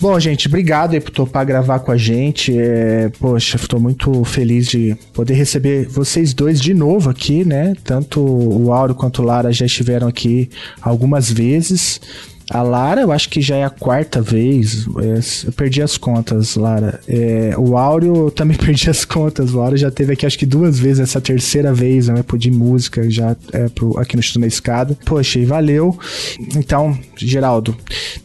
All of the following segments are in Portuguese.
Bom, gente, obrigado aí por topar gravar com a gente. É, poxa, estou muito feliz de poder receber vocês dois de novo aqui, né? Tanto o Auro quanto o Lara já estiveram aqui algumas vezes. A Lara, eu acho que já é a quarta vez. Eu perdi as contas, Lara. É, o Áureo, eu também perdi as contas. O Áureo já teve aqui, acho que duas vezes, essa terceira vez, né? De música já é, pro, aqui no Estudo na Escada. Poxa, e valeu. Então, Geraldo,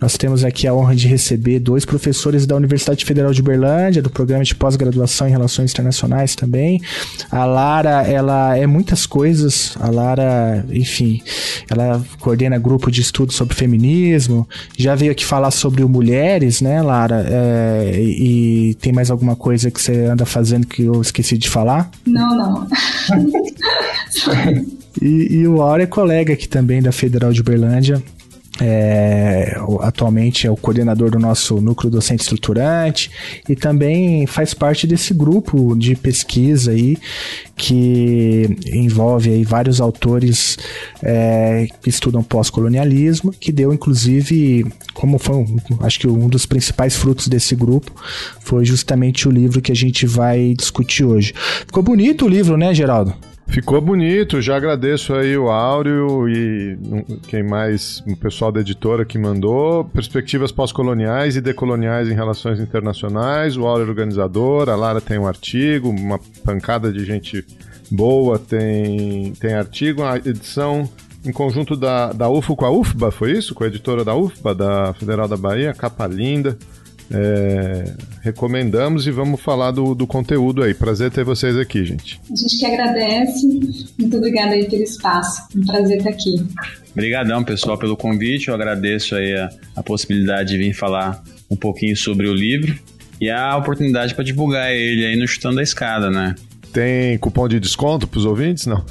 nós temos aqui a honra de receber dois professores da Universidade Federal de Uberlândia, do programa de pós-graduação em Relações Internacionais também. A Lara, ela é muitas coisas. A Lara, enfim, ela coordena grupo de estudo sobre feminismo feminismo, já veio aqui falar sobre o mulheres, né, Lara? É, e tem mais alguma coisa que você anda fazendo que eu esqueci de falar? Não, não. e, e o Aura é colega aqui também da Federal de Uberlândia. É, atualmente é o coordenador do nosso núcleo docente estruturante e também faz parte desse grupo de pesquisa aí que envolve aí vários autores é, que estudam pós-colonialismo, que deu inclusive, como foi, um, acho que um dos principais frutos desse grupo foi justamente o livro que a gente vai discutir hoje. Ficou bonito o livro, né, Geraldo? Ficou bonito, já agradeço aí o Áureo e quem mais, o pessoal da editora que mandou. Perspectivas pós-coloniais e decoloniais em relações internacionais. O Áureo é organizador, a Lara tem um artigo, uma pancada de gente boa tem, tem artigo. A edição em conjunto da, da UFO com a UFBA, foi isso? Com a editora da UFBA, da Federal da Bahia, capa linda. É, recomendamos e vamos falar do, do conteúdo aí. Prazer ter vocês aqui, gente. A gente que agradece. Muito obrigada aí pelo espaço. Um prazer estar aqui. Obrigadão, pessoal, pelo convite. Eu agradeço aí a, a possibilidade de vir falar um pouquinho sobre o livro e a oportunidade para divulgar ele aí no Chutando a Escada, né? Tem cupom de desconto para os ouvintes? Não.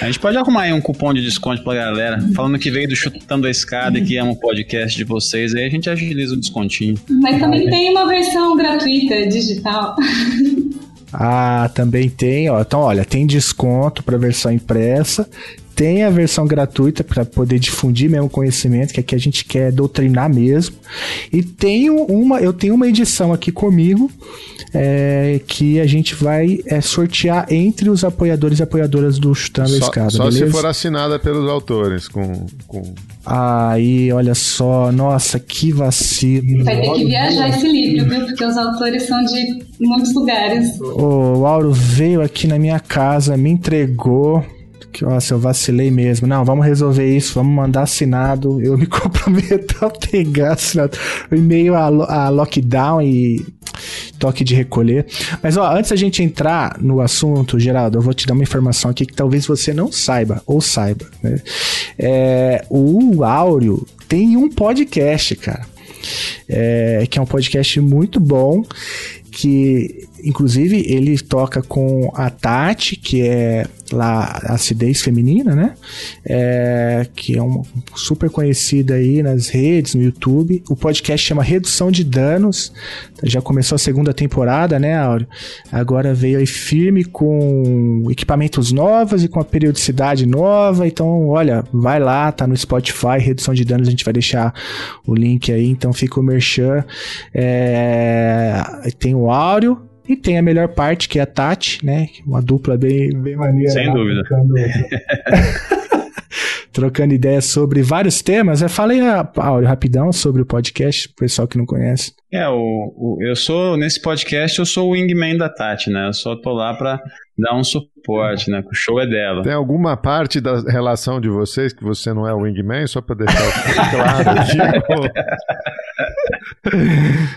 A gente pode arrumar aí um cupom de desconto pra galera. Falando que veio do Chutando a Escada e que ama o podcast de vocês, aí a gente agiliza o descontinho. Mas também tem uma versão gratuita, digital. Ah, também tem, ó. Então, olha, tem desconto para versão impressa, tem a versão gratuita para poder difundir mesmo conhecimento, que aqui a gente quer doutrinar mesmo. E tenho uma, eu tenho uma edição aqui comigo é, que a gente vai é, sortear entre os apoiadores e apoiadoras do Chutando só, a Escada. Só beleza? se for assinada pelos autores. Com, com... Aí, olha só, nossa, que vacilo. Vai ter que viajar esse livro, viu? Porque os autores são de muitos lugares. O Auro veio aqui na minha casa, me entregou que, nossa, eu vacilei mesmo. Não, vamos resolver isso, vamos mandar assinado. Eu me comprometo a pegar assinado. E-mail a, a lockdown e toque de recolher. Mas ó, antes da gente entrar no assunto, Geraldo, eu vou te dar uma informação aqui que talvez você não saiba, ou saiba. Né? É, o Áureo tem um podcast, cara. É, que é um podcast muito bom que inclusive ele toca com a Tati, que é lá acidez feminina, né? É, que é uma super conhecida aí nas redes, no YouTube. O podcast chama Redução de Danos. Já começou a segunda temporada, né, Áureo? Agora veio aí firme com equipamentos novos e com a periodicidade nova. Então, olha, vai lá, tá no Spotify, Redução de Danos, a gente vai deixar o link aí. Então fica o merchan. É, tem o Áureo, e tem a melhor parte, que é a Tati, né? Uma dupla bem, bem maneira. Sem lá, dúvida. Trocando, trocando ideias sobre vários temas. Eu falei, Áureo, rapidão sobre o podcast, pro pessoal que não conhece. É, o, o, eu sou, nesse podcast, eu sou o wingman da Tati, né? Eu só tô lá pra dar um suporte, né? Que o show é dela. Tem alguma parte da relação de vocês que você não é o wingman, só pra deixar claro aqui?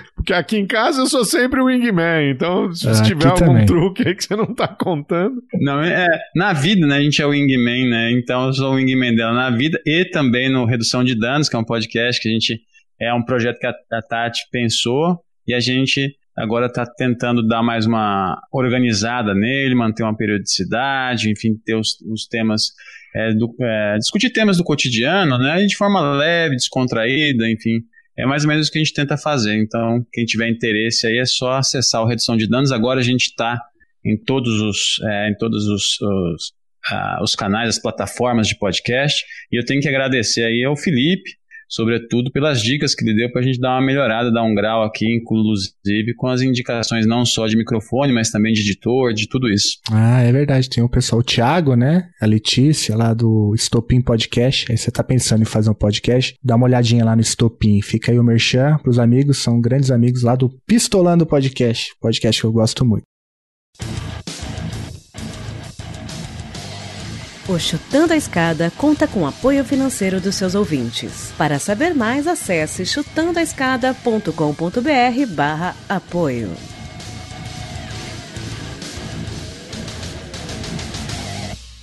Porque aqui em casa eu sou sempre o wingman, então se Ah, tiver algum também. truque aí que você não tá contando. Não, é, na vida, né? A gente é o wingman, né? Então eu sou o wingman dela na vida e também no Redução de Danos, que é um podcast que a gente é um projeto que a, a Tati pensou e a gente agora está tentando dar mais uma organizada nele, manter uma periodicidade, enfim, ter os, os temas, é, do, é, discutir temas do cotidiano, né, de forma leve, descontraída, enfim. É mais ou menos o que a gente tenta fazer. Então, quem tiver interesse aí é só acessar o Redução de Danos. Agora a gente está em todos os, é, em todos os, os, uh, os canais, as plataformas de podcast. E eu tenho que agradecer aí ao Felipe, sobretudo pelas dicas que ele deu para a gente dar uma melhorada, dar um grau aqui, inclusive com as indicações não só de microfone, mas também de editor, de tudo isso. Ah, é verdade. Tem o pessoal, o Thiago, né? A Letícia, lá do Stopin Podcast. Aí você tá pensando em fazer um podcast, dá uma olhadinha lá no Stopin. Fica aí o merchan pros amigos, são grandes amigos lá do Pistolando Podcast, podcast que eu gosto muito. O Chutando a Escada conta com apoio financeiro dos seus ouvintes. Para saber mais, acesse chutandoaescada.com.br barra apoio.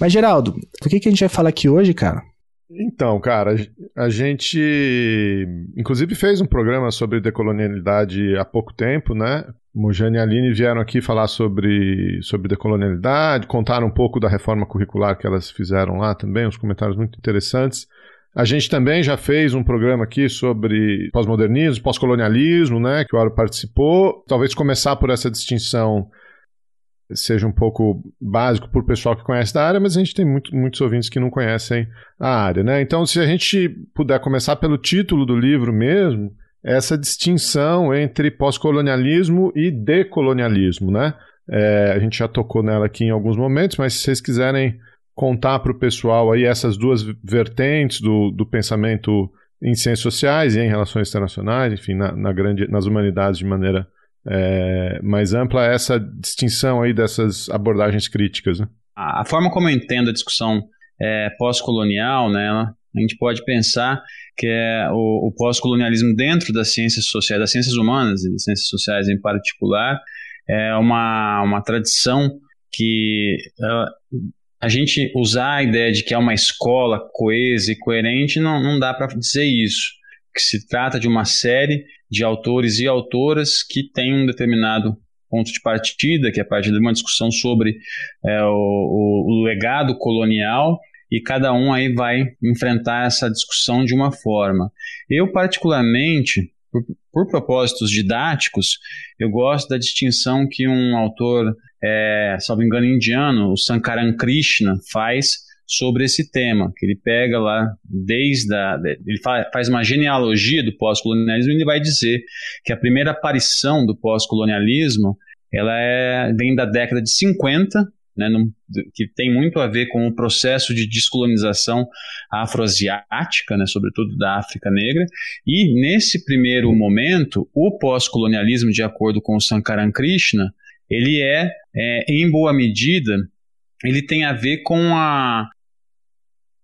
Mas, Geraldo, o que, que a gente vai falar aqui hoje, cara? Então, cara, a gente inclusive fez um programa sobre decolonialidade há pouco tempo, né? Mojane e Aline vieram aqui falar sobre, sobre decolonialidade, contaram um pouco da reforma curricular que elas fizeram lá também, uns comentários muito interessantes. A gente também já fez um programa aqui sobre pós-modernismo, pós-colonialismo, né, que o Aro participou. Talvez começar por essa distinção seja um pouco básico para o pessoal que conhece da área, mas a gente tem muito, muitos ouvintes que não conhecem a área, né? Então, se a gente puder começar pelo título do livro mesmo, essa distinção entre pós-colonialismo e decolonialismo, né? É, a gente já tocou nela aqui em alguns momentos, mas se vocês quiserem contar para o pessoal aí essas duas vertentes do, do pensamento em ciências sociais e em relações internacionais, enfim, na, na grande, nas humanidades de maneira é, mais ampla, essa distinção aí dessas abordagens críticas. Né? A, forma como eu entendo a discussão é, pós-colonial, né, a gente pode pensar que é o, o pós-colonialismo dentro das ciências sociais, das ciências humanas e das ciências sociais em particular, é uma, uma tradição que uh, a gente usar a ideia de que é uma escola coesa e coerente não, não dá para dizer isso. Que se trata de uma série de autores e autoras que têm um determinado ponto de partida, que é a partir de uma discussão sobre é, o, o, o legado colonial e cada um aí vai enfrentar essa discussão de uma forma. Eu, particularmente, por, por propósitos didáticos, eu gosto da distinção que um autor, é, salvo engano, indiano, o Sankaran Krishna, faz sobre esse tema, que ele pega lá desde a, ele faz uma genealogia do pós-colonialismo e ele vai dizer que a primeira aparição do pós-colonialismo ela é, vem da década de 50 né, num, que tem muito a ver com o processo de descolonização afroasiática, né, sobretudo da África Negra. E nesse primeiro momento, o pós-colonialismo, de acordo com o Sankaran Krishna, ele é, é, em boa medida, ele tem a ver com a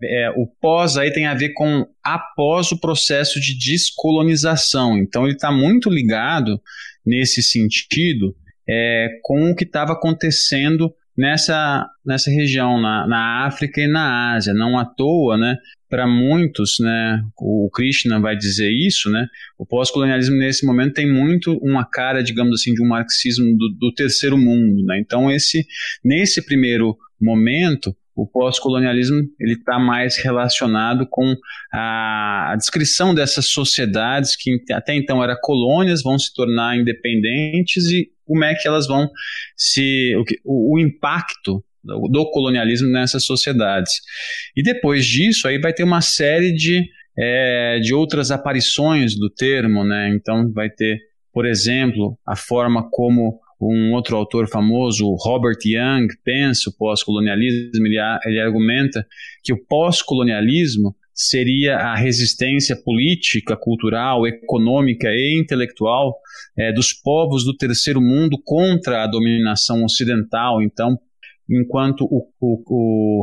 é, o pós aí tem a ver com após o processo de descolonização. Então ele está muito ligado nesse sentido é, com o que estava acontecendo nessa, nessa região, na, na África e na Ásia. Não à toa, né? Para muitos, né, o Krishna vai dizer isso, né? O pós-colonialismo nesse momento tem muito uma cara, digamos assim, de um marxismo do, do terceiro mundo, né? Então esse, nesse primeiro momento, o pós-colonialismo está mais relacionado com a, a, descrição dessas sociedades que até então eram colônias, vão se tornar independentes e como é que elas vão se. o, o, impacto do, do colonialismo nessas sociedades. E depois disso, aí vai ter uma série de, é, de outras aparições do termo, né? Então vai ter, por exemplo, a forma como um outro autor famoso, Robert Young, pensa o pós-colonialismo, ele, ele argumenta que o pós-colonialismo seria a resistência política, cultural, econômica e intelectual é, dos povos do terceiro mundo contra a dominação ocidental. Então, enquanto o, o, o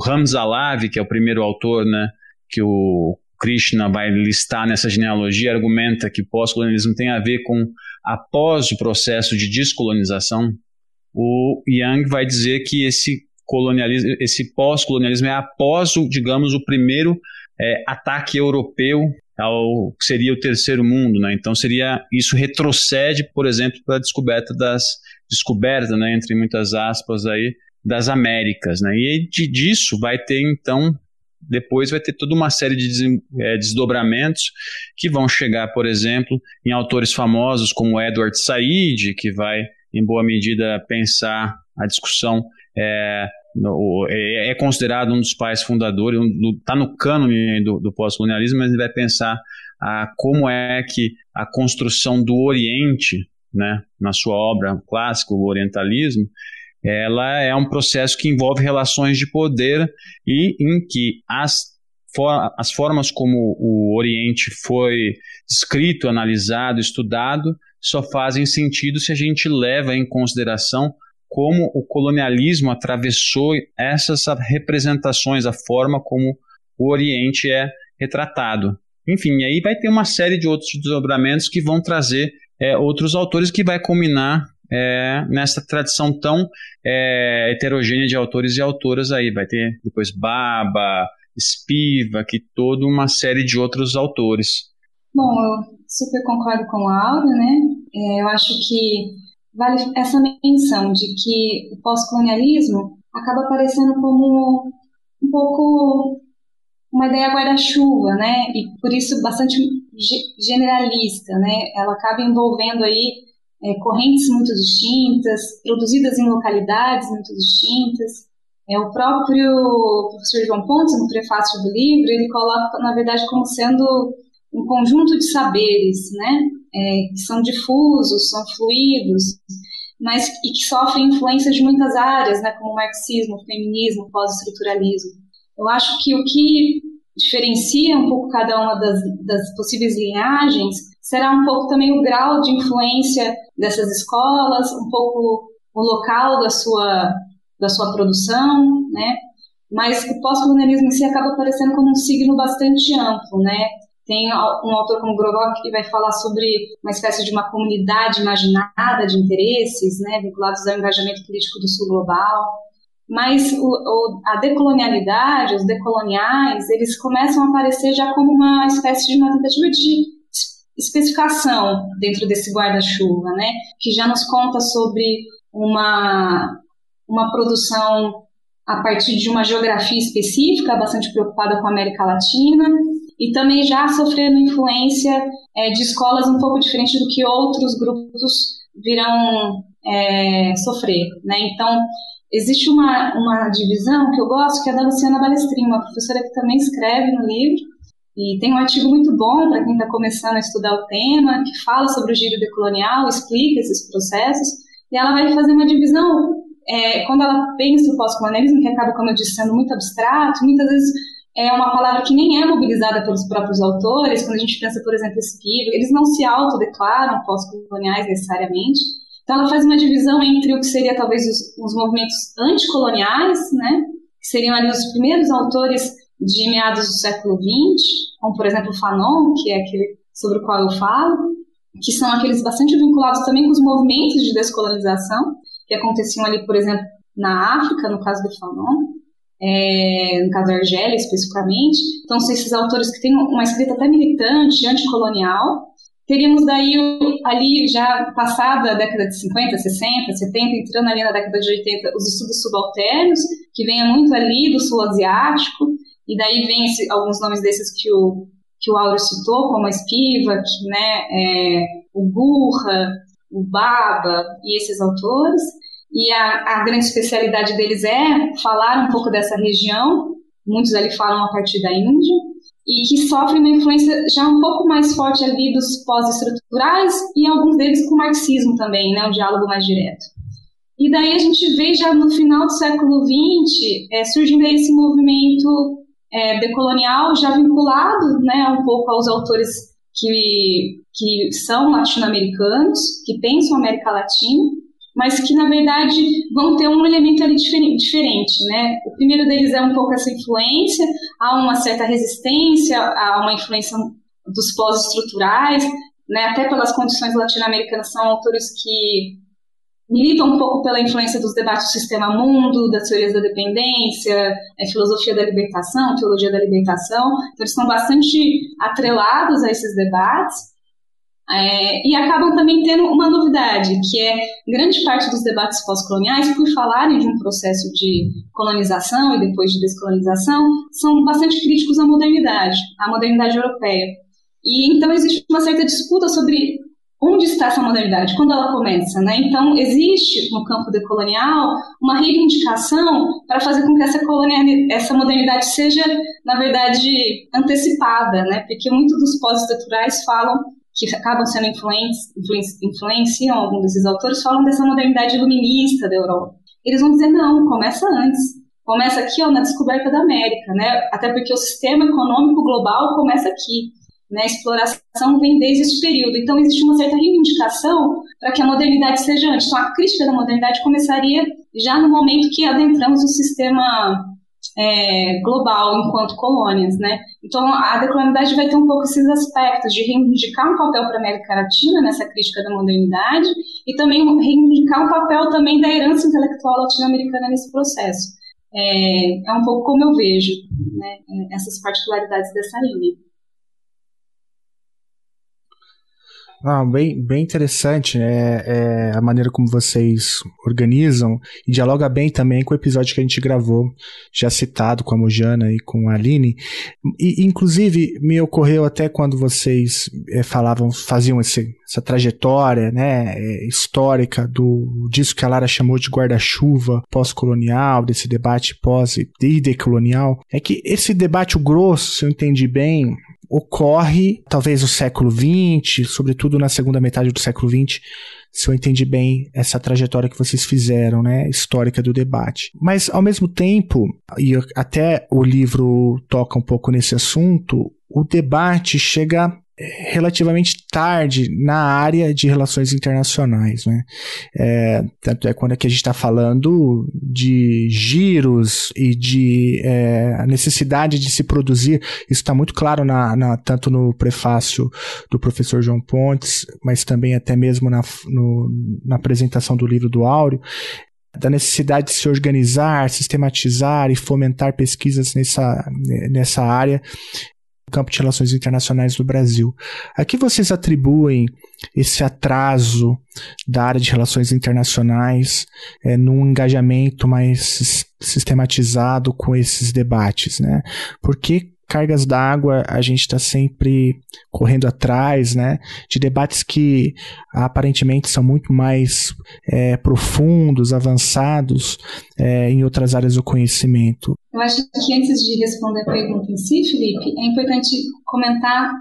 que é o primeiro autor né, que o Krishna vai listar nessa genealogia, argumenta que pós-colonialismo tem a ver com após o processo de descolonização, o Young vai dizer que esse colonialismo, esse pós-colonialismo é após, o, digamos, o primeiro é, ataque europeu ao que seria o terceiro mundo, né? Então seria isso retrocede, por exemplo, para a descoberta das descoberta, né, entre muitas aspas aí, das Américas, né? E de, disso vai ter então depois vai ter toda uma série de é, desdobramentos que vão chegar, por exemplo, em autores famosos como Edward Said, que vai, em boa medida, pensar a discussão. É, é, é considerado um dos pais fundadores, está um, no cânone do, do pós-colonialismo, mas ele vai pensar a, como é que a construção do Oriente, né, na sua obra clássica, o Orientalismo, ela é um processo que envolve relações de poder e em que as, for, as formas como o Oriente foi descrito, analisado, estudado, só fazem sentido se a gente leva em consideração como o colonialismo atravessou essas representações, a forma como o Oriente é retratado. Enfim, aí vai ter uma série de outros desdobramentos que vão trazer é, outros autores que vai combinar é, nessa tradição tão é, heterogênea de autores e autoras aí. Vai ter depois Baba, Spivak, toda uma série de outros autores. Bom, eu super concordo com o Aura, né? É, eu acho que vale essa menção de que o pós-colonialismo acaba aparecendo como um pouco uma ideia guarda-chuva, né? E por isso bastante generalista, né? Ela acaba envolvendo aí é, correntes muito distintas, produzidas em localidades muito distintas. É, o próprio professor João Pontes, no prefácio do livro, ele coloca, na verdade, como sendo um conjunto de saberes, né, é, que são difusos, são fluidos, mas e que sofrem influência de muitas áreas, né, como o marxismo, o feminismo, pós-estruturalismo. Eu acho que o que diferencia um pouco cada uma das, das possíveis linhagens será um pouco também o grau de influência dessas escolas, um pouco o local da sua, da sua produção, né? Mas o pós-colonialismo em si acaba aparecendo como um signo bastante amplo, né? Tem um autor como Grobok que vai falar sobre uma espécie de uma comunidade imaginada de interesses, né, vinculados ao engajamento político do sul global. Mas o, o, a decolonialidade, os decoloniais, eles começam a aparecer já como uma espécie de uma tentativa de especificação dentro desse guarda-chuva, né, que já nos conta sobre uma, uma produção a partir de uma geografia específica, bastante preocupada com a América Latina, e também já sofrendo influência é, de escolas um pouco diferentes do que outros grupos virão é, sofrer. Né? Então, existe uma, uma divisão que eu gosto, que é da Luciana Balestrin, uma professora que também escreve no livro, e tem um artigo muito bom para quem está começando a estudar o tema, que fala sobre o giro decolonial, explica esses processos, e ela vai fazer uma divisão, é, quando ela pensa o pós-colonialismo, que acaba, como eu disse, sendo muito abstrato, muitas vezes é uma palavra que nem é mobilizada pelos próprios autores, quando a gente pensa, por exemplo, Spivak, eles não se autodeclaram pós-coloniais necessariamente, então ela faz uma divisão entre o que seria talvez os, os movimentos anticoloniais, né, que seriam ali os primeiros autores de meados do século XX, como por exemplo Fanon, que é aquele sobre o qual eu falo, que são aqueles bastante vinculados também com os movimentos de descolonização que aconteciam ali, por exemplo, na África, no caso do Fanon, é, no caso da Argélia especificamente. Então, são esses autores que têm uma escrita até militante, anticolonial. Teríamos daí, ali, já passada a década de 50, 60, 70, entrando ali na década de 80, os estudos subalternos, que vêm muito ali do sul asiático, e daí vem esse, alguns nomes desses que o, que o Auro citou, como a Spivak, né, é, o Burra, o Baba e esses autores. E a, a grande especialidade deles é falar um pouco dessa região, muitos ali falam a partir da Índia, e que sofrem uma influência já um pouco mais forte ali dos pós-estruturais e alguns deles com o marxismo também, né, um diálogo mais direto. E daí a gente vê já no final do século XX é, surgindo esse movimento é, decolonial já vinculado né, um pouco aos autores que, que são latino-americanos, que pensam América Latina, mas que na verdade vão ter um elemento ali diferente, né? O primeiro deles é um pouco essa influência, há uma certa resistência, há uma influência dos pós-estruturais, né? Até pelas condições latino-americanas são autores que milita um pouco pela influência dos debates do sistema mundo, das teorias da dependência, é, filosofia da libertação, teologia da libertação. Então, eles estão bastante atrelados a esses debates. É, e acabam também tendo uma novidade, que é grande parte dos debates pós-coloniais, por falarem de um processo de colonização e depois de descolonização, são bastante críticos à modernidade, à modernidade europeia. E então existe uma certa disputa sobre onde está essa modernidade, quando ela começa, né? Então existe no campo decolonial uma reivindicação para fazer com que essa, essa modernidade seja, na verdade, antecipada, né? Porque muitos dos pós-estruturais falam que acabam sendo influentes, influenciam alguns desses autores, falam dessa modernidade iluminista da Europa. Eles vão dizer, não, começa antes. Começa aqui ó, na descoberta da América, né? Até porque o sistema econômico global começa aqui. Né? A exploração vem desde esse período. Então, existe uma certa reivindicação para que a modernidade seja antes. Então, a crítica da modernidade começaria já no momento que adentramos o sistema é, global enquanto colônias, né? Então a decolonialidade vai ter um pouco esses aspectos de reivindicar um papel para a América Latina nessa crítica da modernidade e também reivindicar um papel também da herança intelectual latino-americana nesse processo. É, é um pouco como eu vejo né, essas particularidades dessa linha. Ah, bem, bem interessante né? É, a maneira como vocês organizam e dialoga bem também com o episódio que a gente gravou, já citado com a Mojana e com a Aline. E, inclusive, me ocorreu até quando vocês é, falavam, faziam esse, essa trajetória né, é, histórica do disso que a Lara chamou de guarda-chuva pós-colonial, desse debate pós e decolonial, é que esse debate, o grosso, se eu entendi bem, ocorre talvez no século XX, sobretudo na segunda metade do século XX, se eu entendi bem essa trajetória que vocês fizeram, né, histórica do debate. Mas ao mesmo tempo, e até o livro toca um pouco nesse assunto, o debate chega relativamente tarde na área de relações internacionais. Né? É, tanto é quando é que a gente está falando de giros e de é, a necessidade de se produzir, isso está muito claro na, na, tanto no prefácio do professor João Pontes, mas também até mesmo na, no, na apresentação do livro do Áureo, da necessidade de se organizar, sistematizar e fomentar pesquisas nessa, nessa área campo de relações internacionais do Brasil. A que vocês atribuem esse atraso da área de relações internacionais é, num engajamento mais sistematizado com esses debates, né? Por que cargas d'água a gente está sempre correndo atrás, né? De debates que aparentemente são muito mais é, profundos, avançados é, em outras áreas do conhecimento. Eu acho que antes de responder a pergunta em si, Felipe, é importante comentar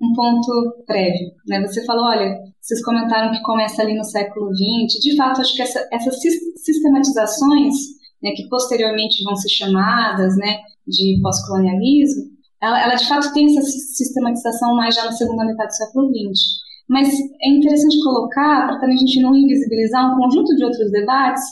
um ponto prévio. Né? Você falou, olha, vocês comentaram que começa ali no século XX. De fato, acho que essa, essas sistematizações, né, que posteriormente vão ser chamadas, né, de pós-colonialismo, ela, ela, de fato tem essa sistematização mais já na segunda metade do século XX. Mas é interessante colocar, para também a gente não invisibilizar um conjunto de outros debates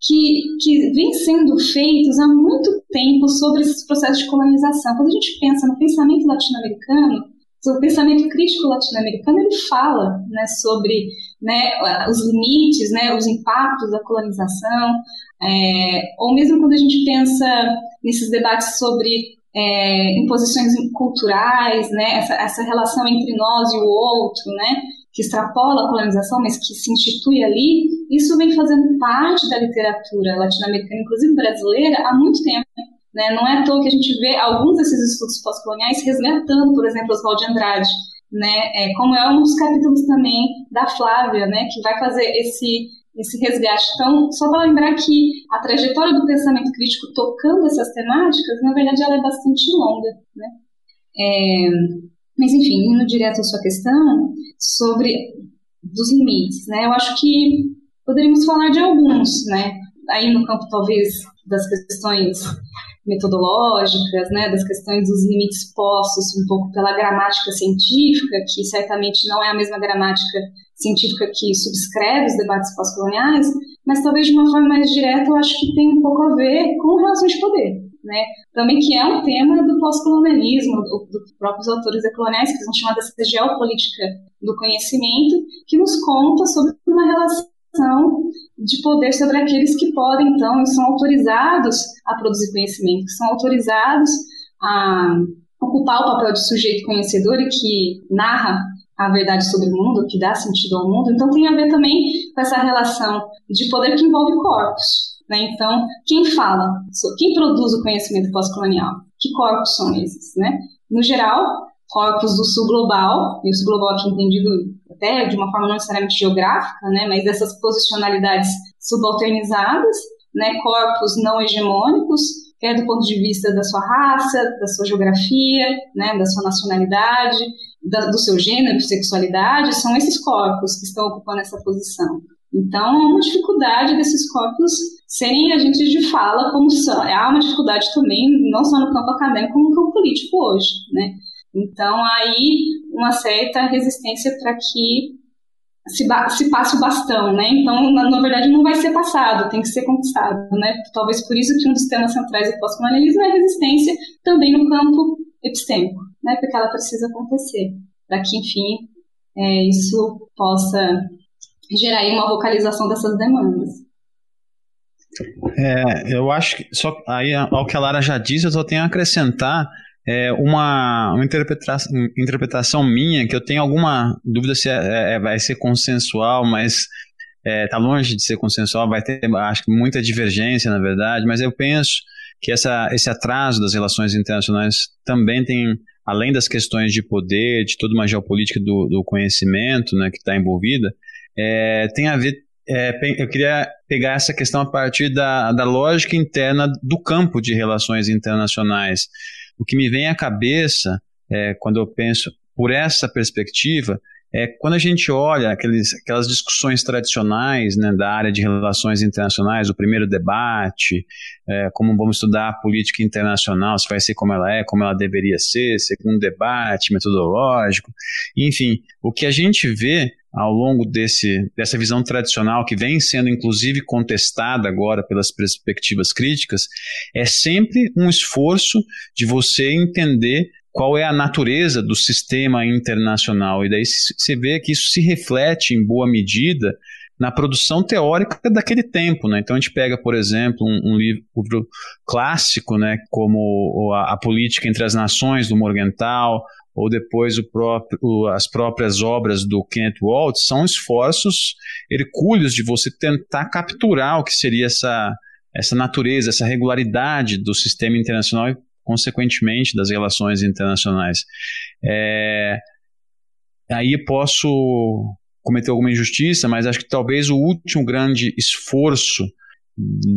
que, que vêm sendo feitos há muito tempo sobre esses processos de colonização. Quando a gente pensa no pensamento latino-americano, o pensamento crítico latino-americano ele fala né, sobre né, os limites, né, os impactos da colonização, é, ou mesmo quando a gente pensa nesses debates sobre é, imposições culturais, né, essa, essa relação entre nós e o outro, né, que extrapola a colonização, mas que se institui ali, isso vem fazendo parte da literatura latino-americana, inclusive brasileira, há muito tempo. Né? Não é à toa que a gente vê alguns desses estudos pós-coloniais resgatando, por exemplo, Oswald de Andrade, né? É, como é um dos capítulos também da Flávia, né? que vai fazer esse esse resgate. Então, só para lembrar que a trajetória do pensamento crítico tocando essas temáticas, na verdade, ela é bastante longa, né? É, mas, enfim, indo direto à sua questão sobre dos limites, né? Eu acho que poderíamos falar de alguns, né? Aí no campo, talvez, das questões metodológicas, né, das questões dos limites postos um pouco pela gramática científica, que certamente não é a mesma gramática científica que subscreve os debates pós-coloniais, mas talvez de uma forma mais direta eu acho que tem um pouco a ver com relações de poder. Né? Também que é um tema do pós-colonialismo, do, dos próprios autores decoloniais, que são chamadas de geopolítica do conhecimento, que nos conta sobre uma relação de poder sobre aqueles que podem, então, e são autorizados a produzir conhecimento, que são autorizados a ocupar o papel de sujeito conhecedor e que narra a verdade sobre o mundo, que dá sentido ao mundo. Então, tem a ver também com essa relação de poder que envolve corpos. Né? Então, quem fala, quem produz o conhecimento pós-colonial? Que corpos são esses? Né? No geral, corpos do sul global, e o sul global aqui entendido até de uma forma não necessariamente geográfica, né, mas dessas posicionalidades subalternizadas, né, corpos não hegemônicos, quer do ponto de vista da sua raça, da sua geografia, né, da sua nacionalidade, da, do seu gênero, sexualidade, são esses corpos que estão ocupando essa posição. Então, há uma dificuldade desses corpos serem agentes de fala, como são. Há uma dificuldade também, não só no campo acadêmico, como no campo político hoje, né? Então, aí, uma certa resistência para que se, se, passe o bastão, né? Então, na, na, verdade, não vai ser passado, tem que ser conquistado, né? Talvez por isso que um dos temas centrais do pós-colonialismo é a resistência também no campo epistêmico, né? Porque ela precisa acontecer, para que, enfim, é, isso possa gerar aí uma vocalização dessas demandas. É, eu acho que só aí ao que a Lara já disse, eu só tenho a acrescentar é, uma, uma interpretação, interpretação minha que eu tenho alguma dúvida se é, é, é vai ser consensual, mas está é, longe de ser consensual, vai ter, acho que muita divergência, na verdade, mas eu penso que essa, esse atraso das relações internacionais também tem, além das questões de poder, de toda uma geopolítica do, do conhecimento né, que está envolvida, é, tem a ver é, eu queria pegar essa questão a partir da, da lógica interna do campo de relações internacionais. O que me vem à cabeça é, quando eu penso por essa perspectiva é quando a gente olha aqueles, aquelas discussões tradicionais né, da área de relações internacionais, o primeiro debate, é, como vamos estudar a política internacional, se vai ser como ela é, como ela deveria ser, segundo debate metodológico, enfim, o que a gente vê ao longo desse, dessa visão tradicional, que vem sendo inclusive contestada agora pelas perspectivas críticas, é sempre um esforço de você entender qual é a natureza do sistema internacional. E daí você vê que isso se reflete em boa medida na produção teórica daquele tempo. Né? Então a gente pega, por exemplo, um, um livro, clássico, né, como a, a, Política entre as Nações, do Morgenthau, ou depois próprio, as próprias obras do Kenneth Waltz, são esforços hercúleos de você tentar capturar o que seria essa, essa natureza, essa regularidade do sistema internacional e, consequentemente, das relações internacionais. É, aí posso cometer alguma injustiça, mas acho que talvez o último grande esforço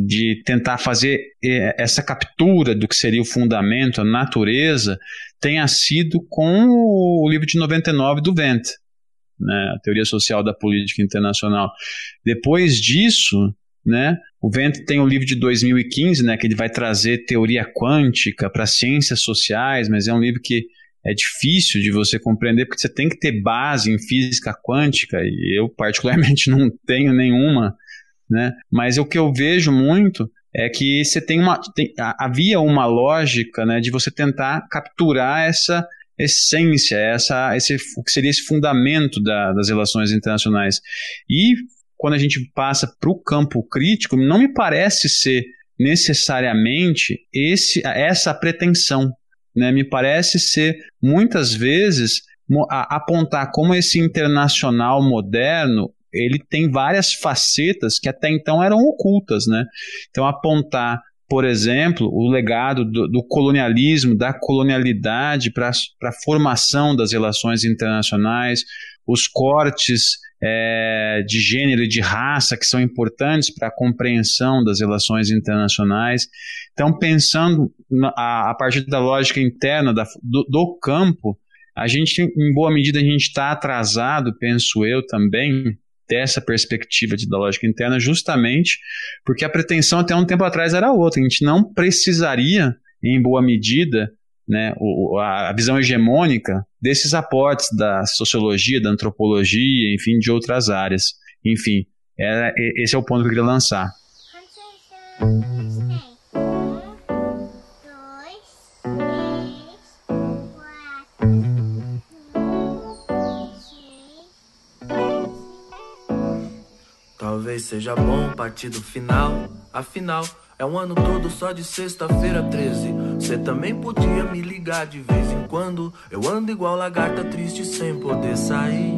de tentar fazer é, essa captura do que seria o fundamento, a natureza, tenha sido com o livro de 99 do Vent, né, a Teoria Social da Política Internacional. Depois disso, né, o Vent tem o livro de 2015, né, que ele vai trazer teoria quântica para ciências sociais, mas é um livro que é difícil de você compreender porque você tem que ter base em física quântica e eu particularmente não tenho nenhuma né? Mas o que eu vejo muito é que você tem uma tem, havia uma lógica, né, de você tentar capturar essa essência, essa esse o que seria esse fundamento da, das relações internacionais. E quando a gente passa para o campo crítico, não me parece ser necessariamente esse essa pretensão, né? Me parece ser muitas vezes apontar como esse internacional moderno ele tem várias facetas que até então eram ocultas, né? Então apontar, por exemplo, o legado do, do colonialismo, da colonialidade para a formação das relações internacionais, os cortes é, de gênero e de raça que são importantes para a compreensão das relações internacionais. Então, pensando na, a, a, partir da lógica interna da, do, do campo, a gente, em boa medida, a gente está atrasado, penso eu também, dessa perspectiva de, da lógica interna, justamente porque a pretensão até um tempo atrás era outra. A gente não precisaria, em boa medida, né, o, a visão hegemônica desses aportes da sociologia, da antropologia, enfim, de outras áreas. Enfim, era, esse é o ponto que eu queria lançar. Talvez seja bom partir do final. Afinal, é um ano todo só de sexta-feira 13. Cê também podia me ligar de vez em quando. Eu ando igual lagarta triste sem poder sair.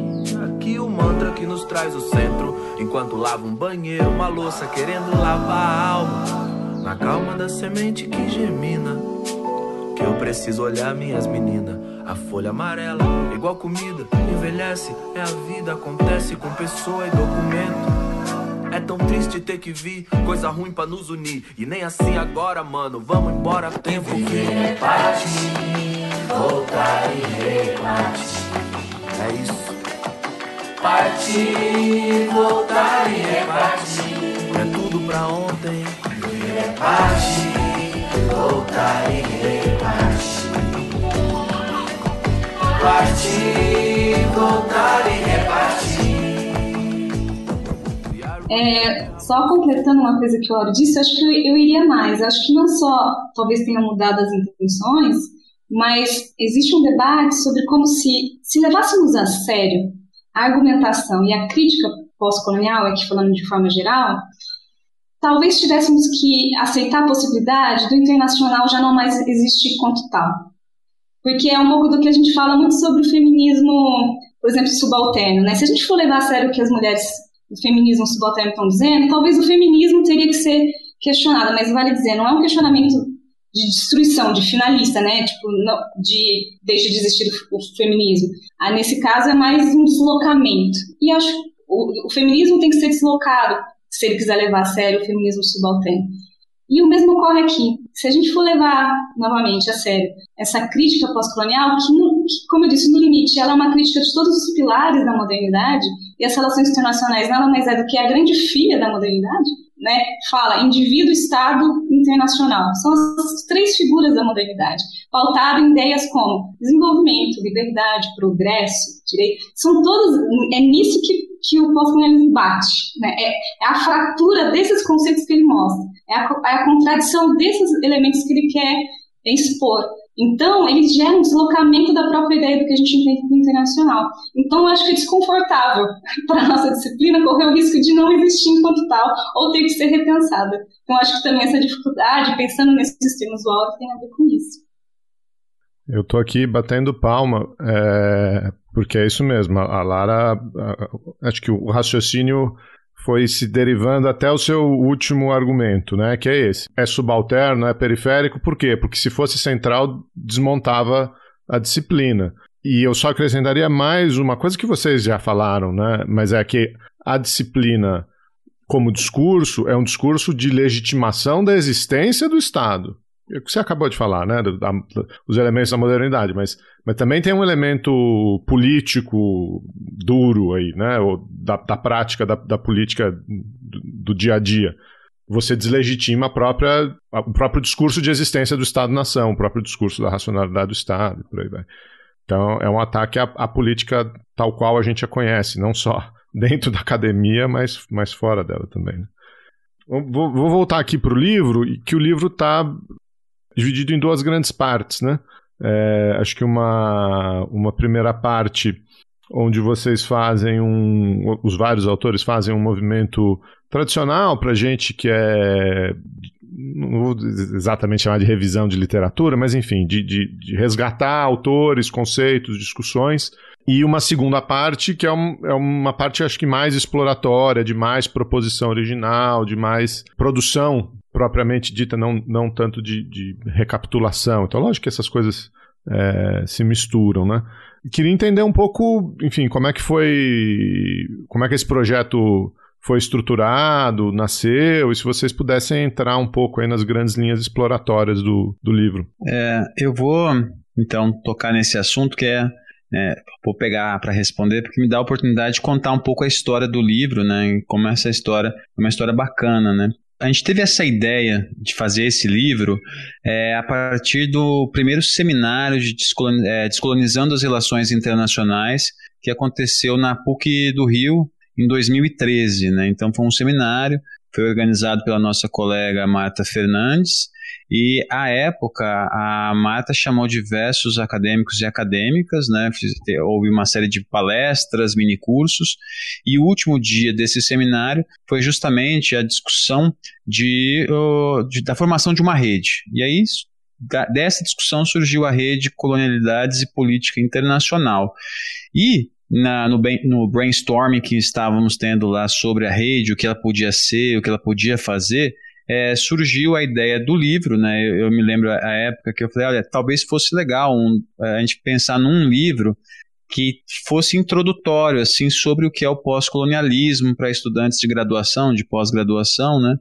Aqui o mantra que nos traz o centro. Enquanto lavo um banheiro, uma louça querendo lavar a alma. Na calma da semente que germina. Que eu preciso olhar minhas meninas. A folha amarela, igual comida, envelhece. É a vida, acontece com pessoa e documento. É tão triste ter que vir, coisa ruim pra nos unir. E nem assim agora, mano, vamos embora, tempo que é voltar e repartir. É isso. Partir, voltar e repartir. É tudo pra ontem. É partir, voltar e repartir. Partir, voltar e repartir. É, só completando uma coisa que o Lauro disse, acho que eu, iria mais. Acho que não só talvez tenham mudado as intenções, mas existe um debate sobre como se, se levássemos a sério a argumentação e a crítica pós-colonial, aqui falando de forma geral, talvez tivéssemos que aceitar a possibilidade do internacional já não mais existir quanto tal. Porque é um pouco do que a gente fala muito sobre o feminismo, por exemplo, subalterno. Né? Se a gente for levar a sério que as mulheres o feminismo subalterno estão dizendo, talvez o feminismo teria que ser questionado, mas vale dizer, não é um questionamento de destruição, de finalista, né? Tipo, não, de deixa de existir o, feminismo. Ah, nesse caso é mais um deslocamento. E acho que o, o feminismo tem que ser deslocado se ele quiser levar a sério o feminismo subalterno. E o mesmo ocorre aqui. Se a gente for levar novamente a sério essa crítica pós-colonial, que, que, como eu disse, no limite, ela é uma crítica de todos os pilares da modernidade, e as relações internacionais nada mais é do que a grande filha da modernidade, né? Fala indivíduo, Estado, internacional. São as três figuras da modernidade, pautado em ideias como desenvolvimento, liberdade, progresso, direito. São todas, é nisso que, que o pós-colonialismo bate, né? É, é, a fratura desses conceitos que ele mostra, é a, é a contradição desses elementos que ele quer expor. Então, ele gera um deslocamento da própria ideia do que a gente entende como internacional. Então, eu acho que é desconfortável para a nossa disciplina correr o risco de não existir enquanto tal, ou ter que ser repensada. Então, acho que também essa dificuldade, pensando nesses sistemas do tem a ver com isso. Eu estou aqui batendo palma, é, porque é isso mesmo. A Lara, acho que o raciocínio foi se derivando até o seu último argumento, né? Que é esse. É subalterno, é periférico, por quê? Porque se fosse central, desmontava a disciplina. E eu só acrescentaria mais uma coisa que vocês já falaram, né? Mas é que a disciplina, como discurso, é um discurso de legitimação da existência do Estado. É o que você acabou de falar, né? Da, da, os elementos da modernidade, mas, mas também tem um elemento político duro aí, né? Ou da, da prática da, da política do, do, dia a dia. Você deslegitima a própria, a, o próprio discurso de existência do Estado-nação, o próprio discurso da racionalidade do Estado, por aí vai. Então, é um ataque à, à política tal qual a gente a conhece, não só dentro da academia, mas, mas fora dela também. Né? Vou, vou, voltar aqui para o livro, que o livro está dividido em duas grandes partes, né? É, acho que uma, uma primeira parte onde vocês fazem um. Os vários autores fazem um movimento tradicional para gente que é. Não vou exatamente chamar de revisão de literatura, mas enfim, de, de, de resgatar autores, conceitos, discussões. E uma segunda parte, que é, um, é, uma parte, acho que mais exploratória, de mais proposição original, de mais produção propriamente dita, não, não tanto de, de recapitulação. Então, lógico que essas coisas é, se misturam, né? queria entender um pouco, enfim, como é que foi, como é que esse projeto foi estruturado, nasceu, e se vocês pudessem entrar um pouco aí nas grandes linhas exploratórias do, do livro. É, eu vou, então, tocar nesse assunto que é é, vou pegar para responder porque me dá a oportunidade de contar um pouco a história do livro, né? Como essa história é uma história bacana, né? A gente teve essa ideia de fazer esse livro é, a partir do primeiro seminário de é, Descolonizando as Relações Internacionais que aconteceu na PUC do Rio em 2013. Né? Então foi um seminário, foi organizado pela nossa colega Marta Fernandes E à época a Marta chamou diversos acadêmicos e acadêmicas, né? Houve uma série de palestras, minicursos, e o último dia desse seminário foi justamente a discussão de, de da formação de uma rede. E aí dessa discussão surgiu a rede Colonialidades e Política Internacional. E na, no, no, brainstorming que estávamos tendo lá sobre a rede, o que ela podia ser, o que ela podia fazer, é, surgiu a ideia do livro, né? Eu, eu, me lembro a época que eu falei, olha, talvez fosse legal um, a gente pensar num livro que fosse introdutório, assim, sobre o que é o pós-colonialismo para estudantes de graduação, de pós-graduação, né?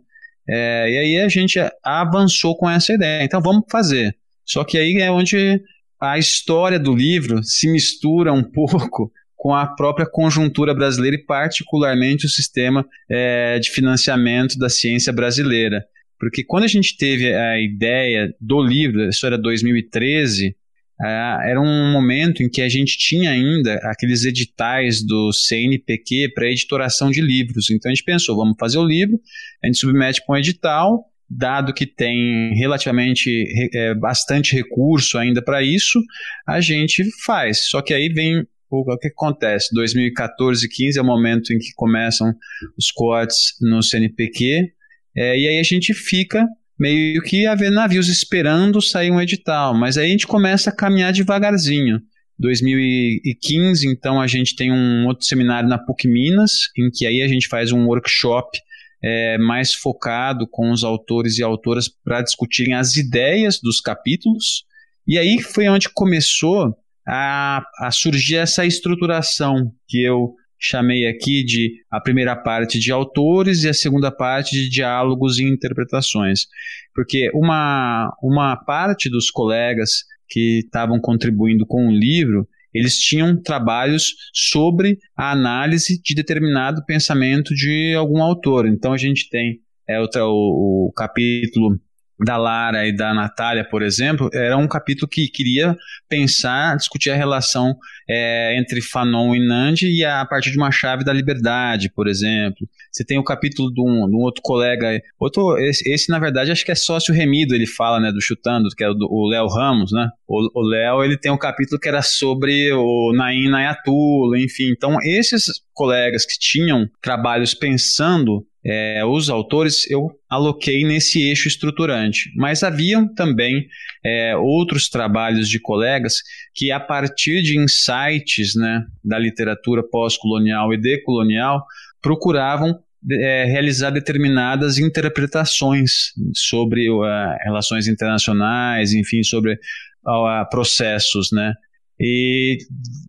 É, e aí a gente avançou com essa ideia. Então vamos fazer. Só que aí é onde a história do livro se mistura um pouco com a própria conjuntura brasileira e, particularmente, o sistema é, de financiamento da ciência brasileira. Porque quando a gente teve a ideia do livro, isso era 2013, é, era um momento em que a gente tinha ainda aqueles editais do CNPq para editoração de livros. Então a gente pensou, vamos fazer o livro, a gente submete para um edital, dado que tem relativamente é, bastante recurso ainda para isso, a gente faz. Só que aí vem o que acontece? 2014 e 15 é o momento em que começam os cortes no CNPq, é, e aí a gente fica meio que a ver navios esperando sair um edital, mas aí a gente começa a caminhar devagarzinho. 2015, então, a gente tem um outro seminário na PUC Minas, em que aí a gente faz um workshop é, mais focado com os autores e autoras para discutirem as ideias dos capítulos. E aí foi onde começou a, a surgir essa estruturação que eu chamei aqui de a primeira parte de autores e a segunda parte de diálogos e interpretações. Porque uma, uma parte dos colegas que estavam contribuindo com o livro, eles tinham trabalhos sobre a análise de determinado pensamento de algum autor. Então a gente tem é, outra, o, o capítulo da Lara e da Natália, por exemplo, era um capítulo que queria pensar, discutir a relação é, entre Fanon e Nandi e a partir de uma chave da liberdade, por exemplo. Você tem o capítulo de um, de um outro colega, outro, esse, esse, na verdade acho que é sócio remido, ele fala, né, do Chutando, que é o Léo Ramos, né? O Léo, ele tem um capítulo que era sobre o Nain Nayatula, enfim. Então, esses colegas que tinham trabalhos pensando é, os autores eu aloquei nesse eixo estruturante. Mas haviam também é, outros trabalhos de colegas que, a partir de insights né, da literatura pós-colonial e decolonial, procuravam é, realizar determinadas interpretações sobre uh, relações internacionais, enfim, sobre uh, processos, né? E,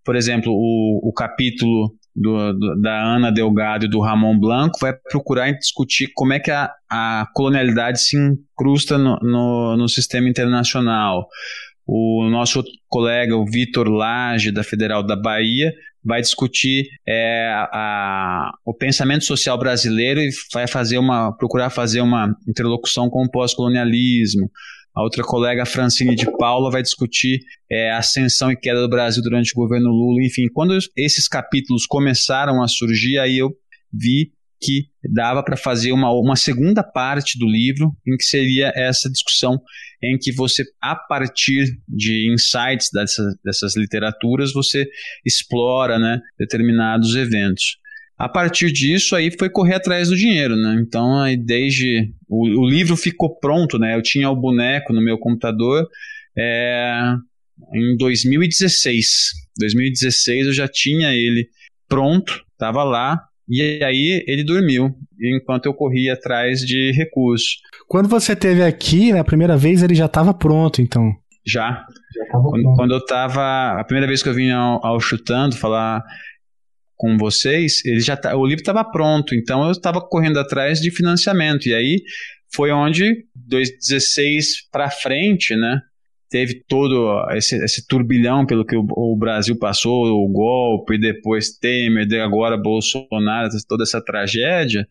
por exemplo, o, o capítulo do, do, da Ana Delgado e do Ramon Blanco vai procurar discutir como é que a, a colonialidade se incrusta no, no, no sistema internacional. O nosso colega, o Vitor Lage, da Federal da Bahia, vai discutir é, a, o pensamento social brasileiro e vai fazer uma, procurar fazer uma interlocução com o pós-colonialismo. A outra colega, Francine de Paula, vai discutir é, a ascensão e queda do Brasil durante o governo Lula. Enfim, quando esses capítulos começaram a surgir, aí eu vi que dava para fazer uma, uma segunda parte do livro, em que seria essa discussão em que você, a partir de insights dessas, dessas literaturas, você explora né, determinados eventos. A partir disso, aí foi correr atrás do dinheiro, né? Então, aí desde. O, o livro ficou pronto, né? Eu tinha o boneco no meu computador é, em 2016. 2016 eu já tinha ele pronto, estava lá, e aí ele dormiu, enquanto eu corria atrás de recursos. Quando você teve aqui, na primeira vez, ele já estava pronto, então? Já. já quando, quando, eu estava. A primeira vez que eu vim ao, ao Chutando falar com vocês, ele já tá, o livro estava pronto, então eu estava correndo atrás de financiamento. E aí foi onde, 2016 para frente, né? Teve todo esse, esse turbilhão pelo que o, o, Brasil passou, o golpe, depois Temer, agora Bolsonaro, toda essa tragédia.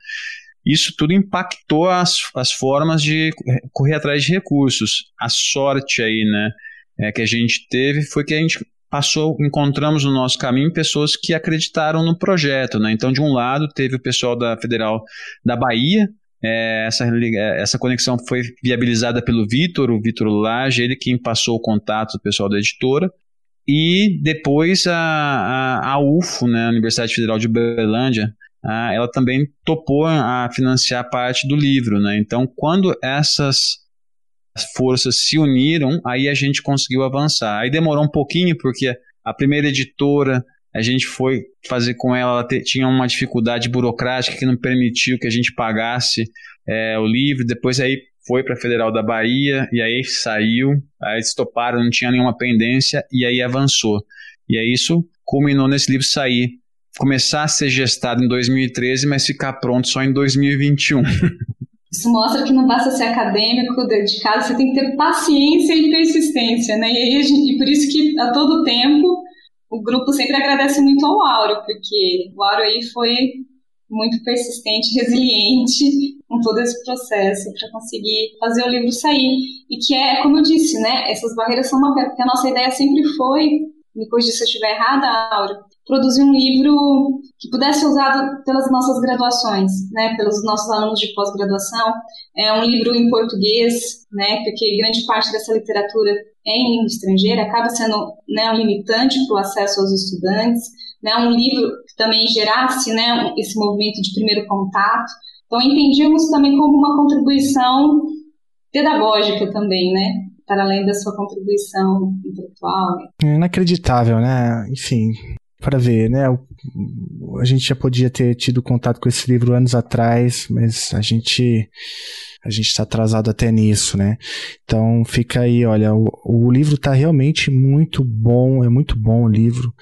Isso tudo impactou as, as formas de correr atrás de recursos. A sorte aí, né, é, que a gente teve foi que a gente passou, encontramos no nosso caminho pessoas que acreditaram no projeto, né? Então, de um lado, teve o pessoal da Federal da Bahia, É, essa, é, essa conexão foi viabilizada pelo Vitor, o Vitor Lage, ele quem passou o contato do pessoal da editora. E depois a, a, a UFO, né, a Universidade Federal de Uberlândia, ela também topou a financiar parte do livro. Né? Então, quando essas forças se uniram, aí a gente conseguiu avançar. Aí demorou um pouquinho, porque a primeira editora a gente foi fazer com ela, ela tinha uma dificuldade burocrática que não permitiu que a gente pagasse é, o livro. Depois aí foi para a Federal da Bahia e aí saiu, aí eles toparam, não tinha nenhuma pendência e aí avançou. E aí isso culminou nesse livro sair, começar a ser gestado em 2013, mas ficar pronto só em 2021. Isso mostra que não basta ser acadêmico, dedicado, você tem que ter paciência e persistência, né? E, gente, e por isso que a todo tempo o grupo sempre agradece muito ao Áureo, porque o Áureo aí foi muito persistente, resiliente com todo esse processo para conseguir fazer o livro sair. E que é, como eu disse, né, essas barreiras são uma porque a nossa ideia sempre foi, me corrija se eu estiver errada, Áureo, produzir um livro que pudesse ser usado pelas nossas graduações, né, pelos nossos alunos de pós-graduação. É um livro em português, né, porque grande parte dessa literatura é em língua estrangeira acaba sendo né, um limitante para o acesso aos estudantes. Né, um livro que também gerasse né, esse movimento de primeiro contato. Então, entendíamos também como uma contribuição pedagógica também, né? Para além da sua contribuição intelectual. É inacreditável, né? Enfim, para ver, né? A gente já podia ter tido contato com esse livro anos atrás, mas a gente a gente está atrasado até nisso, né? Então fica aí, olha, o, o livro está realmente muito bom, é muito bom o livro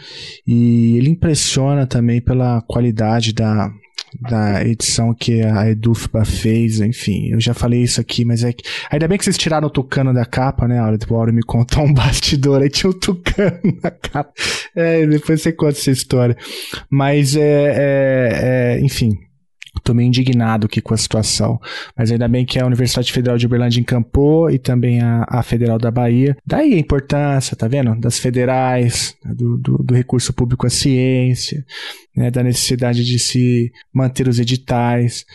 e ele impressiona também pela qualidade da da edição que a Edufba fez, enfim, eu já falei isso aqui, mas é que. Ainda bem que vocês tiraram o tucano da capa, né? A hora, me contou um bastidor, aí tinha o um tucano na capa. É, depois você conta essa história. Mas é, é, é enfim, Estou meio indignado aqui com a situação. Mas ainda bem que a Universidade Federal de Uberlândia encampou e também a, a Federal da Bahia. Daí a importância, tá vendo? Das federais, do, do, do recurso público à ciência, né? da necessidade de se manter os editais.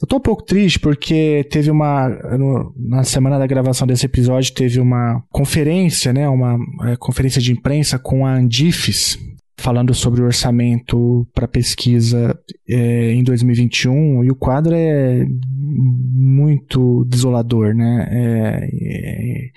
Eu estou um pouco triste porque teve uma. No, na semana da gravação desse episódio, teve uma conferência, né? Uma é, conferência de imprensa com a Andifes, falando sobre o orçamento para pesquisa é, em 2021 e o quadro é muito desolador, né? É, é,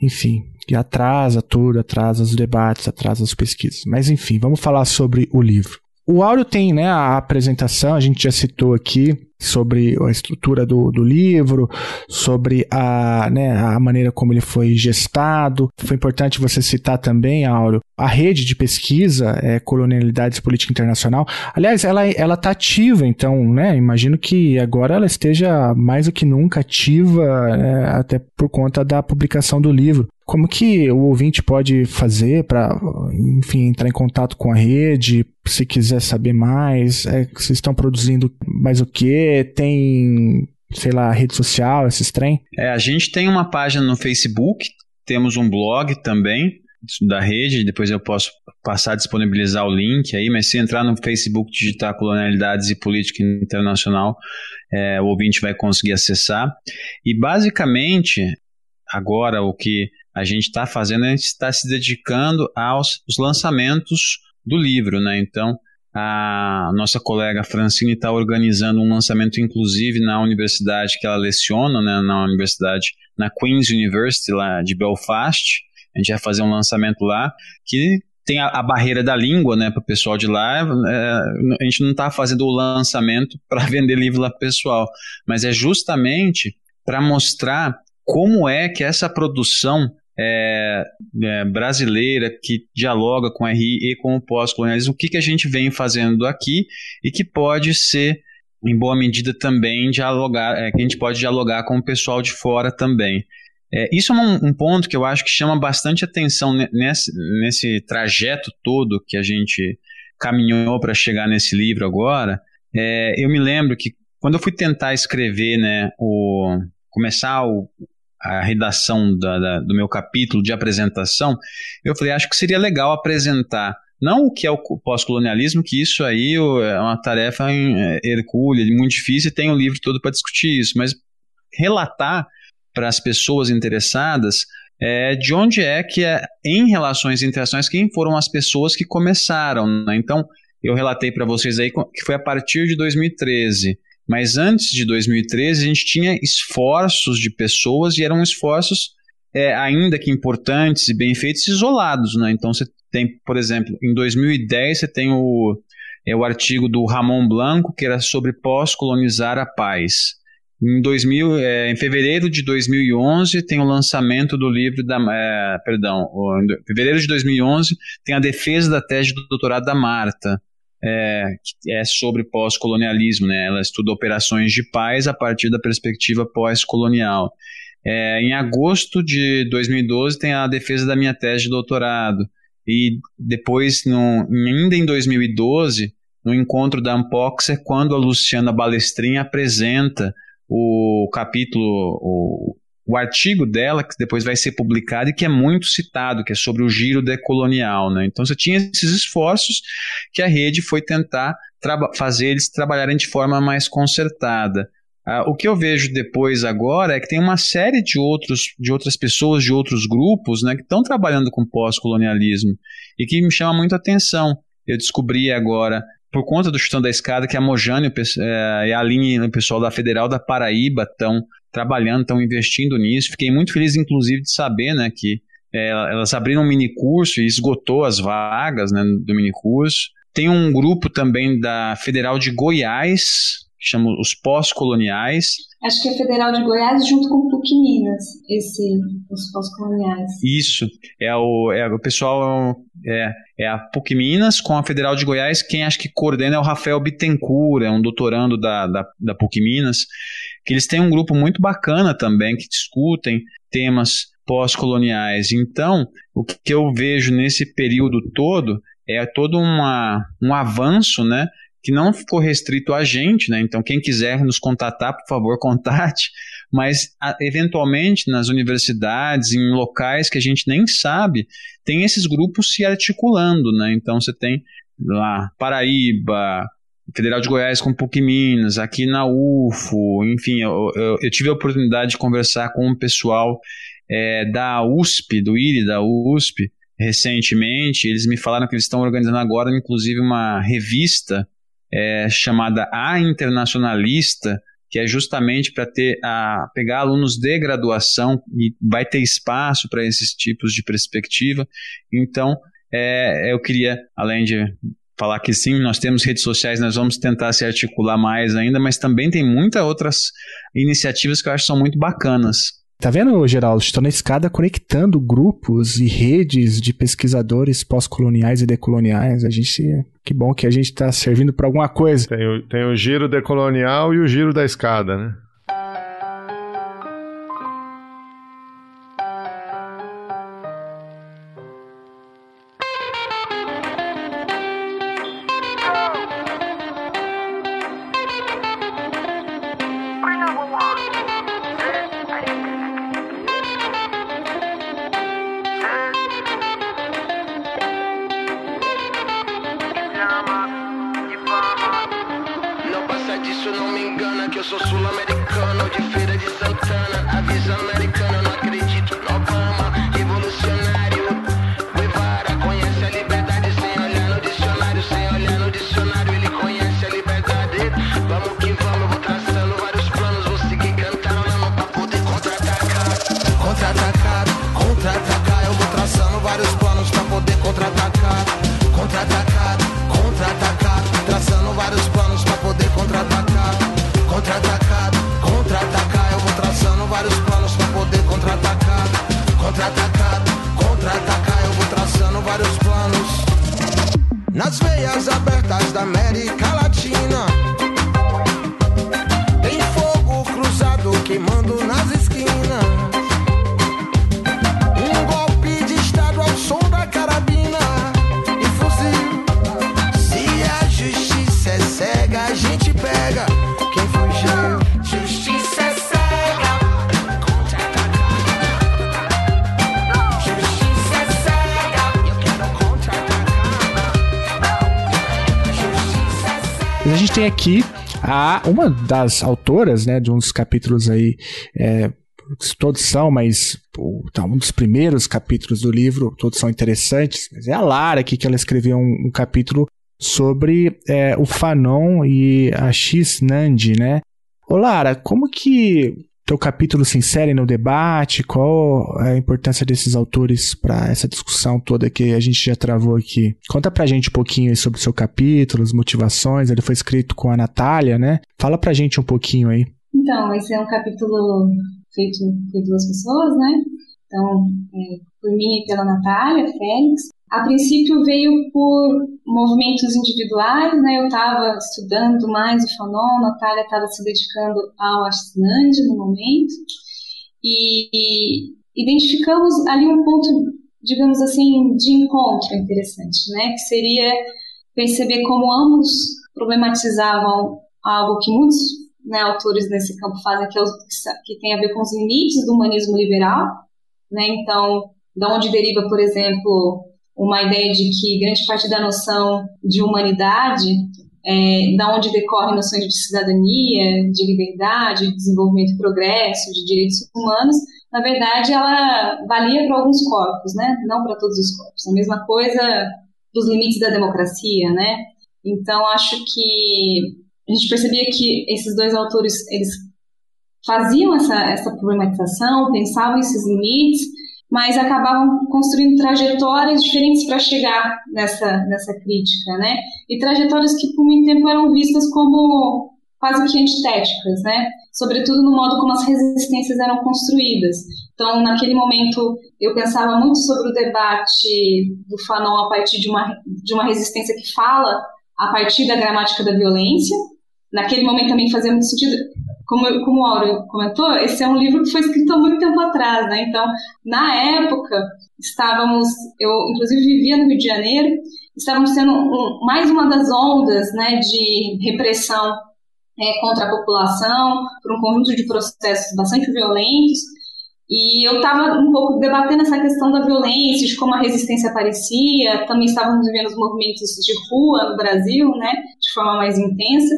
enfim, atrasa tudo, atrasa os debates, atrasa as pesquisas. Mas enfim, vamos falar sobre o livro. O áudio tem né, a apresentação, a gente já citou aqui sobre a estrutura do, do livro, sobre a, né, a maneira como ele foi gestado. Foi importante você citar também, Áureo, a rede de pesquisa é, Colonialidades Política Internacional. Aliás, ela está ativa, então, né? Imagino que agora ela esteja mais do que nunca ativa, né, até por conta da publicação do livro. Como que o ouvinte pode fazer para, enfim, entrar em contato com a rede, se quiser saber mais? É, vocês estão produzindo mais o que? Tem sei lá, rede social, esses trem? É, a gente tem uma página no Facebook, temos um blog também, da rede, depois eu posso passar a disponibilizar o link aí, mas se entrar no Facebook digitar colonialidades e política internacional, é, o ouvinte vai conseguir acessar. E basicamente, agora o que a gente está fazendo, gente está se dedicando aos lançamentos do livro, né? Então, a nossa colega Francine está organizando um lançamento, inclusive, na universidade que ela leciona, né? Na universidade, na Queen's University, lá de Belfast, a gente vai fazer um lançamento lá que tem a, a barreira da língua, né, para o pessoal de lá. É, a gente não está fazendo o lançamento para vender livro lá pessoal, mas é justamente para mostrar como é que essa produção é, é, brasileira que dialoga com a RI e com o pós-colonialismo, o que, que a gente vem fazendo aqui e que pode ser, em boa medida, também dialogar, é, que a gente pode dialogar com o pessoal de fora também. É, isso é um, um, ponto que eu acho que chama bastante atenção nesse, nesse trajeto todo que a gente caminhou para chegar nesse livro agora. É, eu me lembro que quando eu fui tentar escrever, né, o, começar o, a redação da, da, do meu capítulo de apresentação, eu falei, acho que seria legal apresentar Não o que é o pós-colonialismo, que isso aí é uma tarefa é, hercúlea, muito difícil, e tem o um livro todo para discutir isso, mas relatar para as pessoas interessadas é, de onde é que, é, em relações e interações, quem foram as pessoas que começaram. Né? Então, eu relatei para vocês aí que foi a partir de 2013. Mas antes de 2013, a gente tinha esforços de pessoas e eram esforços, é, ainda que importantes e bem feitos, isolados. Né? Então, você tem, por exemplo, em 2010, você tem o, é, o artigo do Ramon Blanco, que era sobre pós-colonizar a paz. Em, 2000, é, em fevereiro de 2011 tem o lançamento do livro da, é, perdão, em fevereiro de 2011 tem a defesa da tese do doutorado da Marta, é, é sobre pós-colonialismo, né? Ela estuda operações de paz a partir da perspectiva pós-colonial. É, em agosto de 2012 tem a defesa da minha tese de doutorado e depois, no, ainda em 2012, no encontro da Unboxer, quando a Luciana Balestrin apresenta o capítulo, o, o artigo dela, que depois vai ser publicado e que é muito citado, que é sobre o giro decolonial. Né? Então você tinha esses esforços que a rede foi tentar fazer eles trabalharem de forma mais concertada. Ah, o que eu vejo depois agora é que tem uma série de, outros, de outras pessoas, de outros grupos, né, que estão trabalhando com pós-colonialismo e que me chama muito a atenção. Eu descobri agora por conta do Chutando da Escada, que a Mojane é, e a Aline, o pessoal da Federal da Paraíba, estão trabalhando, estão investindo nisso. Fiquei muito feliz, inclusive, de saber né, que é, elas abriram um mini curso e esgotou as vagas né, do mini curso. Tem um grupo também da Federal de Goiás, que chama os pós-coloniais. Acho que é Federal de Goiás junto com PUC Minas, esse, os pós-coloniais. Isso, é o, é, o pessoal é, é a PUC Minas com a Federal de Goiás, quem acho que coordena é o Rafael Bittencourt, é um doutorando da, da, da PUC Minas, que eles têm um grupo muito bacana também, que discutem temas pós-coloniais. Então, o que eu vejo nesse período todo é todo uma, um avanço, né, que não ficou restrito a gente, né? Então, quem quiser nos contatar, por favor, contate. Mas, eventualmente, nas universidades, em locais que a gente nem sabe, tem esses grupos se articulando, né? Então, você tem lá Paraíba, Federal de Goiás com PUC Minas, aqui na UFO, enfim, eu, eu, eu tive a oportunidade de conversar com o pessoal é, da USP, do IRI da USP, recentemente. Eles me falaram que eles estão organizando agora, inclusive, uma revista é, chamada A Internacionalista, que é justamente para ter a pegar alunos de graduação e vai ter espaço para esses tipos de perspectiva. Então, é, eu queria, além de falar que sim, nós temos redes sociais, nós vamos tentar se articular mais ainda, mas também tem muitas outras iniciativas que eu acho que são muito bacanas. Tá vendo, Geraldo? Estou na escada conectando grupos e redes de pesquisadores pós-coloniais e decoloniais. A gente. Que bom que a gente está servindo para alguma coisa. Tem o, tem o giro decolonial e o giro da escada, né? Aqui a, uma das autoras, né, de um dos capítulos aí, é, todos são, mas pô, tá, um dos primeiros capítulos do livro, todos são interessantes, mas é a Lara aqui que ela escreveu um, um capítulo sobre é, o Fanon e a X-Nandi, né? Ô Lara, como que teu capítulo se insere no debate? Qual a importância desses autores para essa discussão toda que a gente já travou aqui? Conta pra gente um pouquinho sobre o seu capítulo, as motivações. Ele foi escrito com a Natália, né? Fala pra gente um pouquinho aí. Então, esse é um capítulo feito por duas pessoas, né? Então, é, por mim e pela Natália, Félix. A princípio veio por movimentos individuais, né? Eu estava estudando mais o Fanon, Natália estava se dedicando ao Assinande no momento, e, e identificamos ali um ponto, digamos assim, de encontro interessante, né? Que seria perceber como ambos problematizavam algo que muitos né, autores nesse campo fazem, que, é o, que tem a ver com os limites do humanismo liberal, né? Então, da onde deriva, por exemplo, uma ideia de que grande parte da noção de humanidade, é, da onde decorrem noções de cidadania, de liberdade, de desenvolvimento e progresso, de direitos humanos, na verdade ela valia para alguns corpos, né? Não para todos os corpos. A mesma coisa dos limites da democracia, né? Então acho que a gente percebia que esses dois autores eles faziam essa, essa problematização, pensavam esses limites, mas acabavam construindo trajetórias diferentes para chegar nessa, nessa crítica, né? E trajetórias que por muito tempo eram vistas como quase que antitéticas, né? Sobretudo no modo como as resistências eram construídas. Então, naquele momento, eu pensava muito sobre o debate do Fanon a partir de uma, de uma resistência que fala a partir da gramática da violência. Naquele momento também fazia muito sentido como, como o Auro comentou, esse é um livro que foi escrito há muito tempo atrás, né? Então, na época, estávamos, eu inclusive vivia no Rio de Janeiro, estávamos tendo um, mais uma das ondas, né, de repressão é, contra a população, por um conjunto de processos bastante violentos, e eu estava um pouco debatendo essa questão da violência, de como a resistência aparecia, também estávamos vivendo os movimentos de rua no Brasil, né, de forma mais intensa,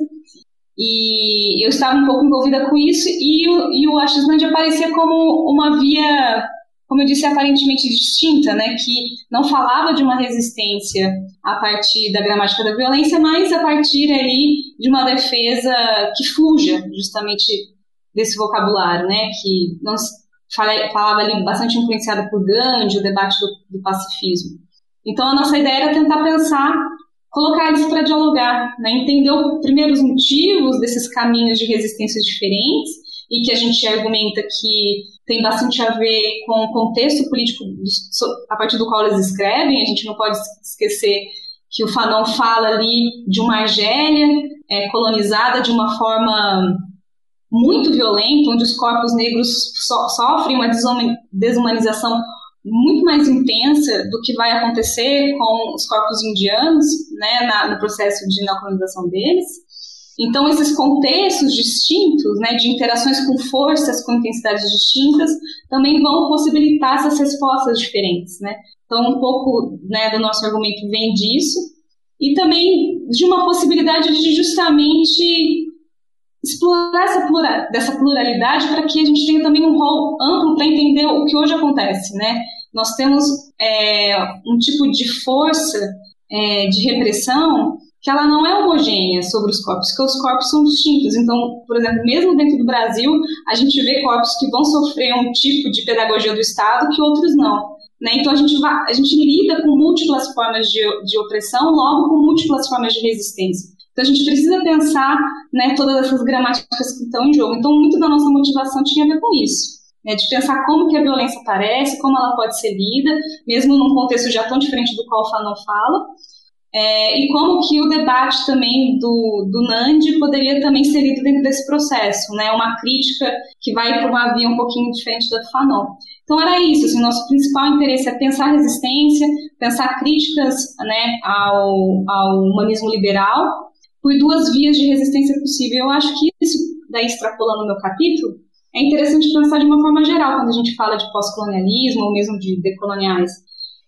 e eu estava um pouco envolvida com isso, e e o Achisland aparecia como uma via, como eu disse, aparentemente distinta, né, que não falava de uma resistência a partir da gramática da violência, mas a partir ali de uma defesa que fuja justamente desse vocabulário, né, que não falava ali bastante influenciada por Gandhi, o debate do, do pacifismo. Então a nossa ideia era tentar pensar colocar eles para dialogar, né? entender os motivos desses caminhos de resistências diferentes e que a gente argumenta que tem bastante a ver com o contexto político a partir do qual eles escrevem. A gente não pode esquecer que o Fanon fala ali de uma Argélia é, colonizada de uma forma muito violenta, onde os corpos negros so sofrem uma desumanização muito mais intensa do que vai acontecer com os corpos indianos, né, na, no processo de neocolonização deles. Então, esses contextos distintos, né, de interações com forças com intensidades distintas, também vão possibilitar essas respostas diferentes, né. Então, um pouco né, do nosso argumento vem disso, e também de uma possibilidade de justamente explorar essa plural, dessa pluralidade para que a gente tenha também um rol amplo para entender o que hoje acontece, né? Nós temos é, um tipo de força é, de repressão que ela não é homogênea sobre os corpos, porque os corpos são distintos. Então, por exemplo, mesmo dentro do Brasil, a gente vê corpos que vão sofrer um tipo de pedagogia do Estado que outros não. Né? Então, a gente, a gente lida com múltiplas formas de, de opressão, logo com múltiplas formas de resistência. Então a gente precisa pensar né, todas essas gramáticas que estão em jogo. Então muito da nossa motivação tinha a ver com isso. Né, de pensar como que a violência aparece, como ela pode ser lida, mesmo num contexto já tão diferente do qual o Fanon fala, é, e como que o debate também do, do Nandi poderia também ser lido dentro desse processo, né, uma crítica que vai para uma via um pouquinho diferente da do Fanon. Então era isso, assim, nosso principal interesse é pensar resistência, pensar críticas né, ao, ao humanismo liberal, por duas vias de resistência possível. Eu acho que isso, daí extrapolando o meu capítulo, é interessante pensar de uma forma geral quando a gente fala de pós-colonialismo ou mesmo de decoloniais,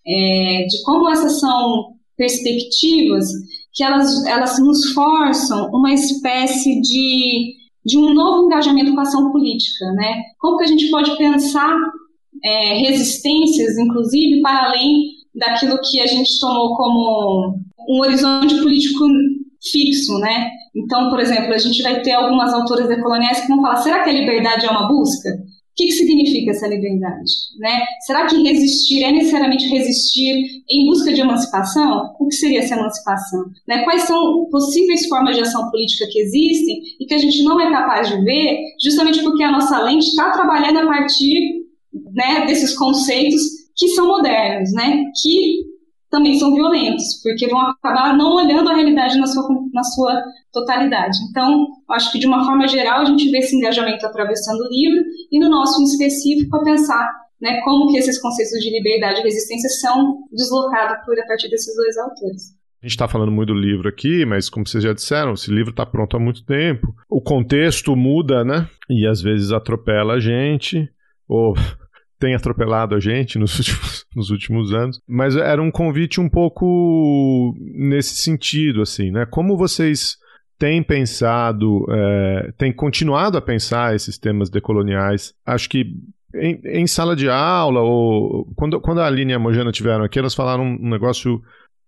é, de como essas são perspectivas que elas, elas nos forçam uma espécie de, de um novo engajamento com a ação política, né? Como que a gente pode pensar é, resistências, inclusive, para além daquilo que a gente tomou como um horizonte político fixo, né? Então, por exemplo, a gente vai ter algumas autoras decoloniais que vão falar: será que a liberdade é uma busca? O que, que significa essa liberdade? Né? Será que resistir é necessariamente resistir em busca de emancipação? O que seria essa emancipação? Né? Quais são possíveis formas de ação política que existem e que a gente não é capaz de ver, justamente porque a nossa lente está trabalhando a partir né, desses conceitos que são modernos, né? que também são violentos, porque vão acabar não olhando a realidade na sua, na sua totalidade. Então, acho que de uma forma geral a gente vê esse engajamento atravessando o livro e no nosso em específico a pensar né, como que esses conceitos de liberdade e resistência são deslocados por a partir desses dois autores. A gente está falando muito do livro aqui, mas como vocês já disseram, esse livro está pronto há muito tempo. O contexto muda, né? E às vezes atropela a gente, ou tem atropelado a gente nos últimos, nos últimos anos, mas era um convite um pouco nesse sentido, assim, né? Como vocês têm pensado, é, têm continuado a pensar esses temas decoloniais? Acho que em, em, sala de aula, ou quando, quando a Aline e a Mojana tiveram aqui, elas falaram um negócio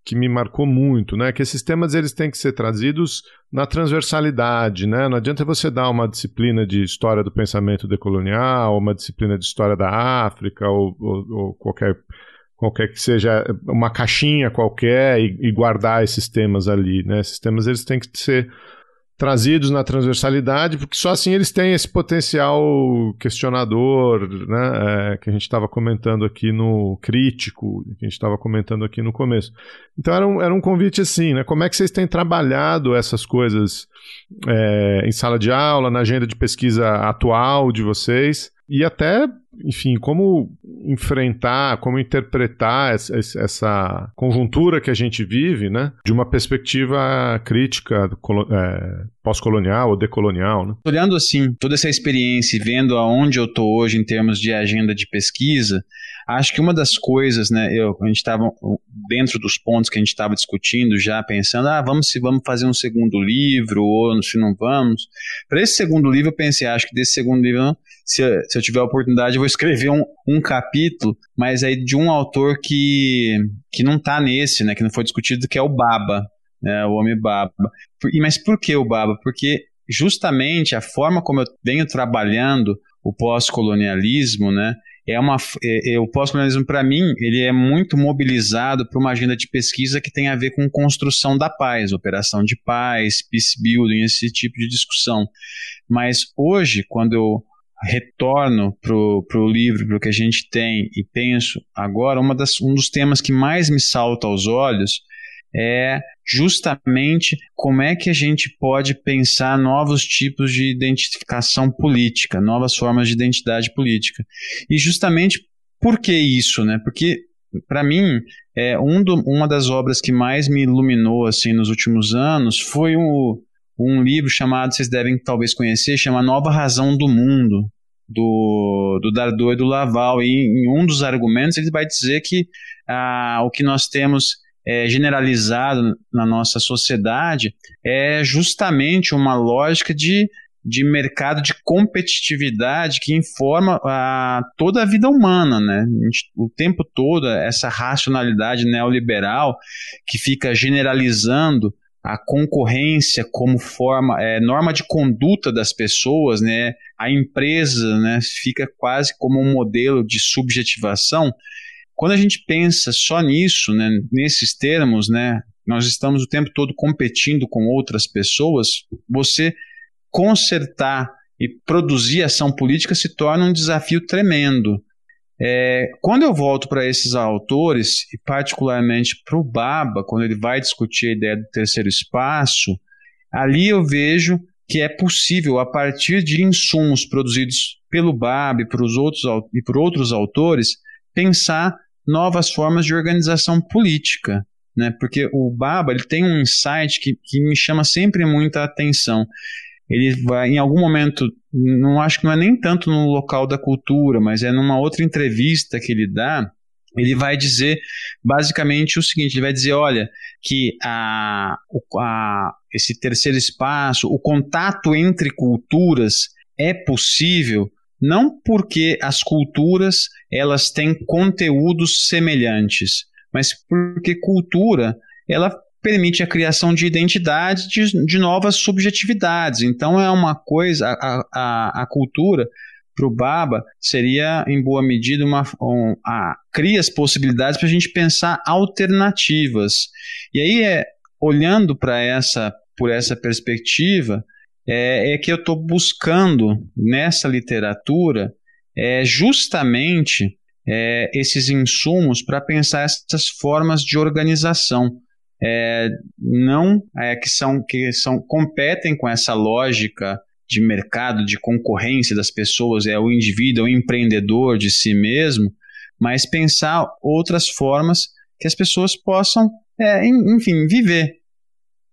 que me marcou muito, né? Que esses temas eles têm que ser trazidos na transversalidade, né? Não adianta você dar uma disciplina de história do pensamento decolonial, uma disciplina de história da África ou, ou, ou qualquer qualquer que seja uma caixinha qualquer e, e, guardar esses temas ali, né? Esses temas eles têm que ser trazidos na transversalidade, porque só assim eles têm esse potencial questionador, né, é, que a gente estava comentando aqui no crítico, que a gente estava comentando aqui no começo. Então era um, era um convite assim, né, como é que vocês têm trabalhado essas coisas é, em sala de aula, na agenda de pesquisa atual de vocês, e até, enfim, como enfrentar, como interpretar essa conjuntura que a gente vive, né, de uma perspectiva crítica é, pós-colonial ou decolonial, né? Olhando assim toda essa experiência e vendo aonde eu estou hoje em termos de agenda de pesquisa, acho que uma das coisas, né, eu, a gente estava dentro dos pontos que a gente estava discutindo, já pensando, ah, vamos se vamos fazer um segundo livro ou se não vamos. Para esse segundo livro, eu pensei, acho que desse segundo livro, se, se eu tiver a oportunidade, eu vou escrever um, um capítulo, mas aí de um autor que, que não está nesse, né, que não foi discutido, que é o Baba, né, o Homem Baba. E, mas por que o Baba? Porque justamente a forma como eu venho trabalhando o pós-colonialismo, né, é uma, é, é, o pós-colonialismo, para mim, ele é muito mobilizado para uma agenda de pesquisa que tem a ver com construção da paz, operação de paz, peace building, esse tipo de discussão. Mas hoje, quando eu retorno para o livro, para o que a gente tem e penso agora, uma das, um dos temas que mais me salta aos olhos é justamente como é que a gente pode pensar novos tipos de identificação política, novas formas de identidade política. E justamente por que isso, né? Porque para mim, é, um do, uma das obras que mais me iluminou assim nos últimos anos foi um, um livro chamado, vocês devem talvez conhecer, chama Nova Razão do Mundo, do, do Dardot e do Laval. E em um dos argumentos ele vai dizer que ah, o que nós temos é, generalizado na nossa sociedade é justamente uma lógica de, de mercado de competitividade que informa a, toda a vida humana, né? O tempo todo, essa racionalidade neoliberal que fica generalizando a concorrência como forma, é, norma de conduta das pessoas, né? A empresa, né, fica quase como um modelo de subjetivação quando a gente pensa só nisso, né, nesses termos, né, nós estamos o tempo todo competindo com outras pessoas, você consertar e produzir ação política se torna um desafio tremendo. É, quando eu volto para esses autores, e particularmente para o Baba, quando ele vai discutir a ideia do terceiro espaço, ali eu vejo que é possível, a partir de insumos produzidos pelo Baba e outros, e por outros autores, pensar novas formas de organização política. Né? Porque o Baba ele tem um insight que, que me chama sempre muita atenção. Ele vai, em algum momento, não acho que não é nem tanto no local da cultura, mas é numa outra entrevista que ele dá, ele vai dizer basicamente o seguinte: ele vai dizer, olha, que a, a, esse terceiro espaço, o contato entre culturas é possível não porque as culturas elas têm conteúdos semelhantes, mas porque cultura ela permite a criação de identidade de, de novas subjetividades. Então é uma coisa, a, a, a cultura para o Baba seria, em boa medida, uma, um, a, cria as possibilidades para a gente pensar alternativas. E aí, é, olhando para essa, por essa perspectiva, é, é que eu estou buscando nessa literatura é, justamente é, esses insumos para pensar essas formas de organização. É, não é, que são que são competem com essa lógica de mercado, de concorrência das pessoas, é o indivíduo, é o empreendedor de si mesmo, mas pensar outras formas que as pessoas possam, é, enfim, viver.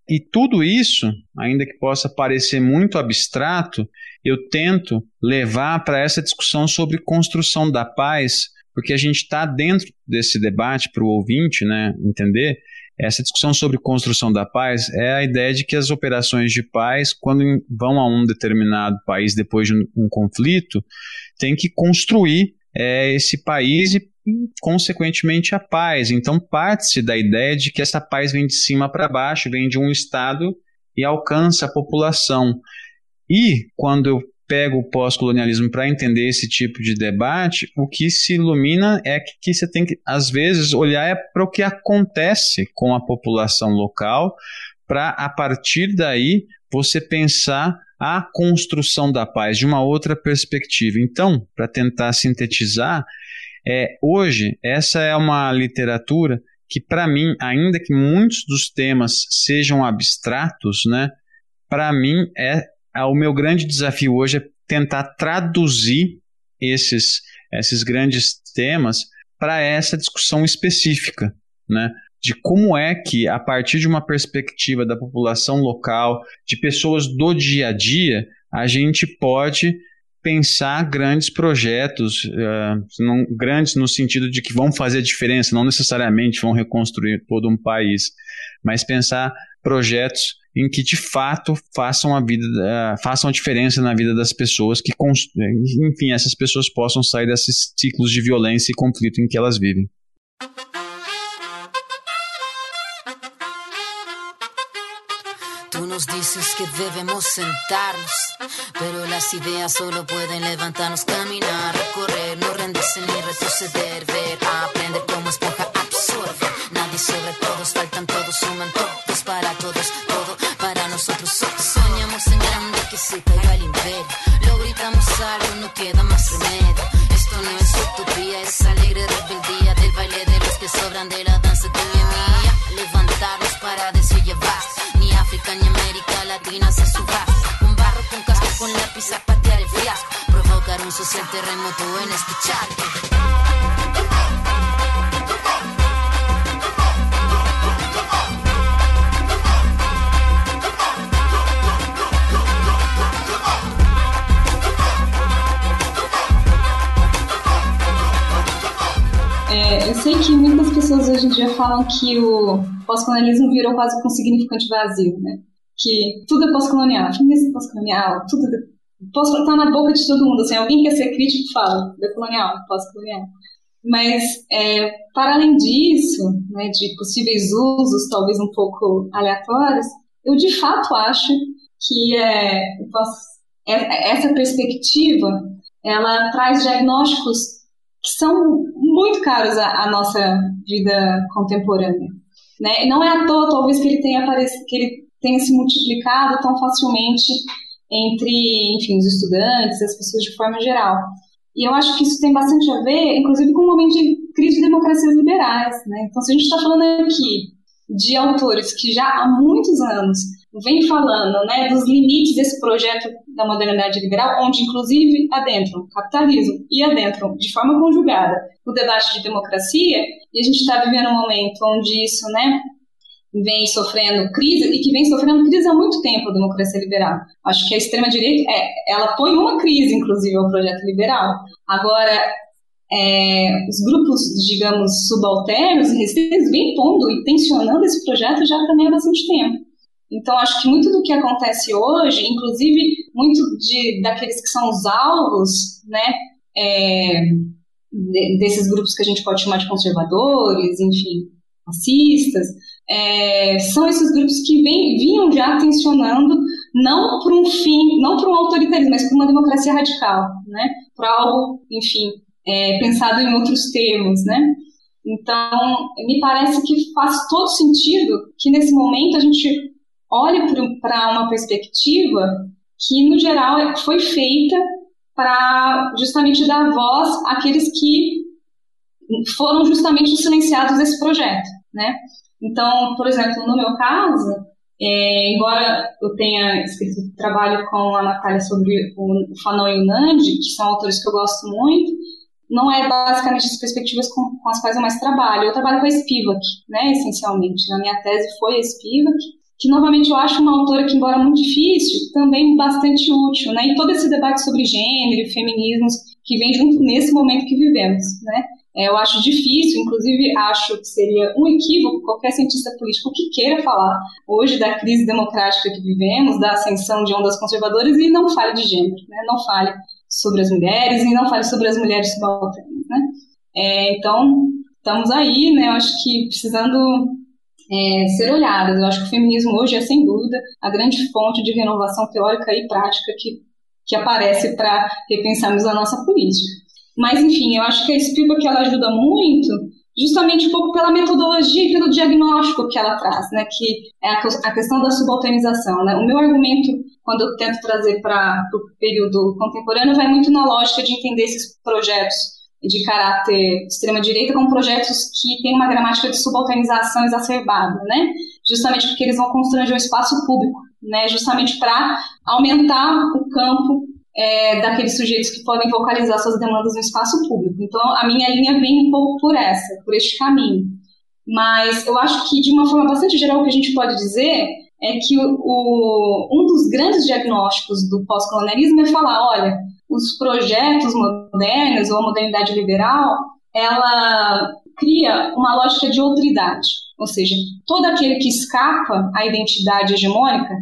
E tudo isso, ainda que possa parecer muito abstrato, eu tento levar para essa discussão sobre construção da paz, porque a gente está dentro desse debate para o ouvinte né, entender essa discussão sobre construção da paz é a ideia de que as operações de paz, quando vão a um determinado país depois de um, conflito, tem que construir é, esse país e, consequentemente, a paz. Então, parte-se da ideia de que essa paz vem de cima para baixo, vem de um Estado e alcança a população. E, quando eu pega o pós-colonialismo para entender esse tipo de debate, o que se ilumina é que, que você tem que, às vezes, olhar é para o que acontece com a população local, para, a partir daí, você pensar a construção da paz de uma outra perspectiva. Então, para tentar sintetizar, é, hoje, essa é uma literatura que, para mim, ainda que muitos dos temas sejam abstratos, né, para mim é o meu grande desafio hoje é tentar traduzir esses, esses grandes temas para essa discussão específica, né? De como é que, a partir de uma perspectiva da população local, de pessoas do dia a dia, a gente pode pensar grandes projetos, uh, não, grandes no sentido de que vão fazer diferença, não necessariamente vão reconstruir todo um país, mas pensar projetos em que de fato façam a vida, uh, façam a diferença na vida das pessoas, que enfim essas pessoas possam sair desses ciclos de violência e conflito em que elas vivem. Tú nos dices que debemos sentarnos, pero las ideas solo pueden levantarnos, caminar, recorrer, no rendirse ni retroceder, ver, aprender como esponja Nadie sobre todos, faltan todos, suman todos para todos nosotros soñamos en grande que se caiga el imperio. Lo gritamos algo, no queda más remedio. Esto no es utopía, es alegre rebeldía del baile de los que sobran de la danza de mi mía. Levantarnos para decir. Ni África ni América Latina se suba. Con barro, con casco, con lápiz a patear el fiasco. Provocar un social terremoto en escuchar. eu que muitas pessoas hoje em dia falam que o pós-colonialismo virou quase que um significante vazio, né? Que tudo é pós-colonial, feminismo é pós-colonial, tudo é... tá na boca de todo mundo, assim, alguém quer ser crítico, fala, decolonial, pós-colonial. Mas, é, para além disso, né, de possíveis usos, talvez um pouco aleatórios, eu de fato acho que é, é essa perspectiva, ela traz diagnósticos que são muito caros à, à nossa vida contemporânea. Né? E não é à toa, talvez, que ele tenha aparecido, que ele tenha se multiplicado tão facilmente entre, enfim, os estudantes, as pessoas de forma geral. E eu acho que isso tem bastante a ver, inclusive, com o momento de crise de democracias liberais. Né? Então, se a gente está falando aqui de autores que já há muitos anos vem falando né, dos limites desse projeto da modernidade liberal, onde inclusive adentram o capitalismo e adentram de forma conjugada o debate de democracia, e a gente está vivendo um momento onde isso né, vem sofrendo crise e que vem sofrendo crise há muito tempo a democracia liberal. Acho que a extrema direita é, ela põe uma crise inclusive ao projeto liberal. Agora é, os grupos, digamos, subalternos e resistentes vêm pondo e tensionando esse projeto já também há bastante tempo. Então, acho que muito do que acontece hoje, inclusive muito de, daqueles que são os alvos, né, é, de, desses grupos que a gente pode chamar de conservadores, enfim, racistas, é, são esses grupos que vem, vinham já tensionando não por um fim, não por um autoritarismo, mas por uma democracia radical, né, por algo, enfim, é, pensado em outros termos, né. Então, me parece que faz todo sentido que nesse momento a gente olhe para uma perspectiva que, no geral, foi feita para justamente dar voz àqueles que foram justamente silenciados desse projeto, né? Então, por exemplo, no meu caso, é, embora eu tenha escrito trabalho com a Natália sobre o, Fanon e o Nandi, que são autores que eu gosto muito, não é basicamente as perspectivas com, com as quais eu mais trabalho. Eu trabalho com a Spivak, né, essencialmente. Na minha tese foi a Spivak, que novamente eu acho uma autora que, embora muito difícil, também bastante útil, né? E todo esse debate sobre gênero e feminismos que vem junto nesse momento que vivemos, né? É, eu acho difícil, inclusive acho que seria um equívoco qualquer cientista político que queira falar hoje da crise democrática que vivemos, da ascensão de ondas conservadoras e não fale de gênero, né? não fale sobre as mulheres e não fale sobre as mulheres subalternas. Né? É, então, estamos aí, né? eu acho que precisando é, ser olhadas. Eu acho que o feminismo hoje é, sem dúvida, a grande fonte de renovação teórica e prática que, que aparece para repensarmos a nossa política. Mas, enfim, eu acho que a Spielberg ela ajuda muito justamente um pouco pela metodologia e pelo diagnóstico que ela traz, né, que é a, questão da subalternização. Né? O meu argumento, quando eu tento trazer para o período contemporâneo, vai muito na lógica de entender esses projetos de caráter extrema-direita como projetos que têm uma gramática de subalternização exacerbada, né? Justamente porque eles vão constranger o espaço público, né? Justamente para aumentar o campo é, daqueles sujeitos que podem vocalizar suas demandas no espaço público. Então, a minha linha vem um pouco por essa, por este caminho. Mas eu acho que, de uma forma bastante geral, o que a gente pode dizer é que o, o, um dos grandes diagnósticos do pós-colonialismo é falar, olha, os projetos modernos ou a modernidade liberal, ela cria uma lógica de outridade, ou seja, todo aquele que escapa à identidade hegemônica,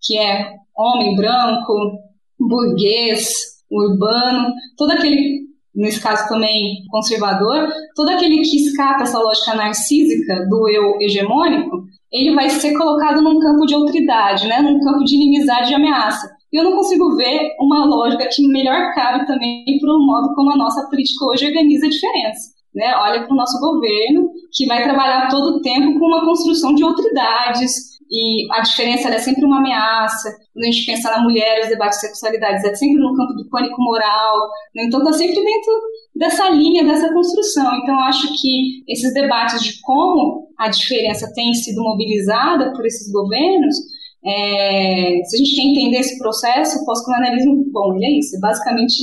que é homem branco, burguês, urbano, todo aquele, nesse caso também conservador, todo aquele que escapa essa lógica narcísica do eu hegemônico, ele vai ser colocado num campo de outridade, né, num campo de inimizade e ameaça. E eu não consigo ver uma lógica que melhor cabe também para o modo como a nossa política hoje organiza a diferença. Né? Olha para o nosso governo, que vai trabalhar todo o tempo com uma construção de outridades, e a diferença é sempre uma ameaça. Quando a gente pensa na mulher, os debates de sexualidades, é sempre no campo do pânico moral. Né? Então, está sempre dentro dessa linha, dessa construção. Então, acho que esses debates de como a diferença tem sido mobilizada por esses governos é, se a gente quer entender esse processo, o pós-colonialismo, bom, ele é isso, é basicamente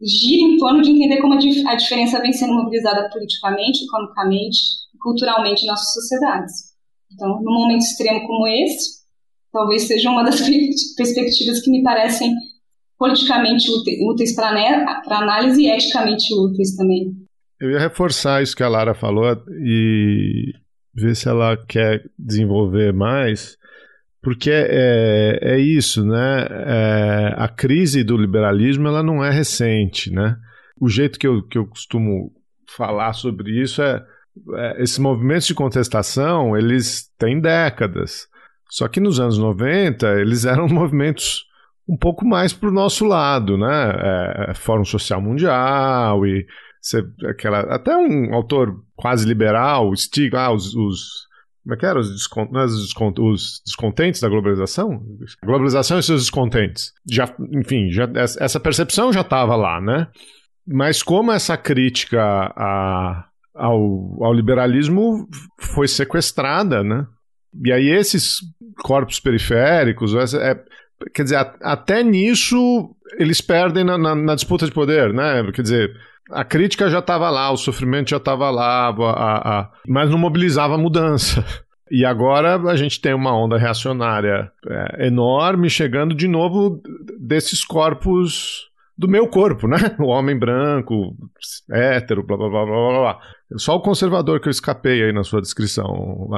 gira em torno de entender como a, dif a diferença vem sendo mobilizada politicamente, economicamente, culturalmente em nossas sociedades. Então, num momento extremo como esse, talvez seja uma das perspectivas que me parecem politicamente úteis para análise e eticamente úteis também. Eu ia reforçar isso que a Lara falou e ver se ela quer desenvolver mais. Porque é, é isso, né? É, a crise do liberalismo ela não é recente, né? O jeito que eu, que eu costumo falar sobre isso é, é esses movimentos de contestação eles têm décadas. Só que nos anos 90 eles eram movimentos um pouco mais para o nosso lado, né? É, é, Fórum Social Mundial e aquela, até um autor quase liberal, Stig, ah, os, os como é que era? Os, descont... É os, descont... os descontentes da globalização? Globalização e seus descontentes. Já, enfim, já, essa percepção já estava lá, né? Mas como essa crítica a, ao, ao liberalismo foi sequestrada, né? E aí esses corpos periféricos, é, quer dizer, até nisso eles perdem na, na, na disputa de poder, né? Quer dizer, a crítica já estava lá, o sofrimento já estava lá, a, a, mas não mobilizava a mudança. E agora a gente tem uma onda reacionária é, enorme chegando de novo desses corpos do meu corpo, né? O homem branco, hétero, blá blá blá blá blá. Só o conservador que eu escapei aí na sua descrição.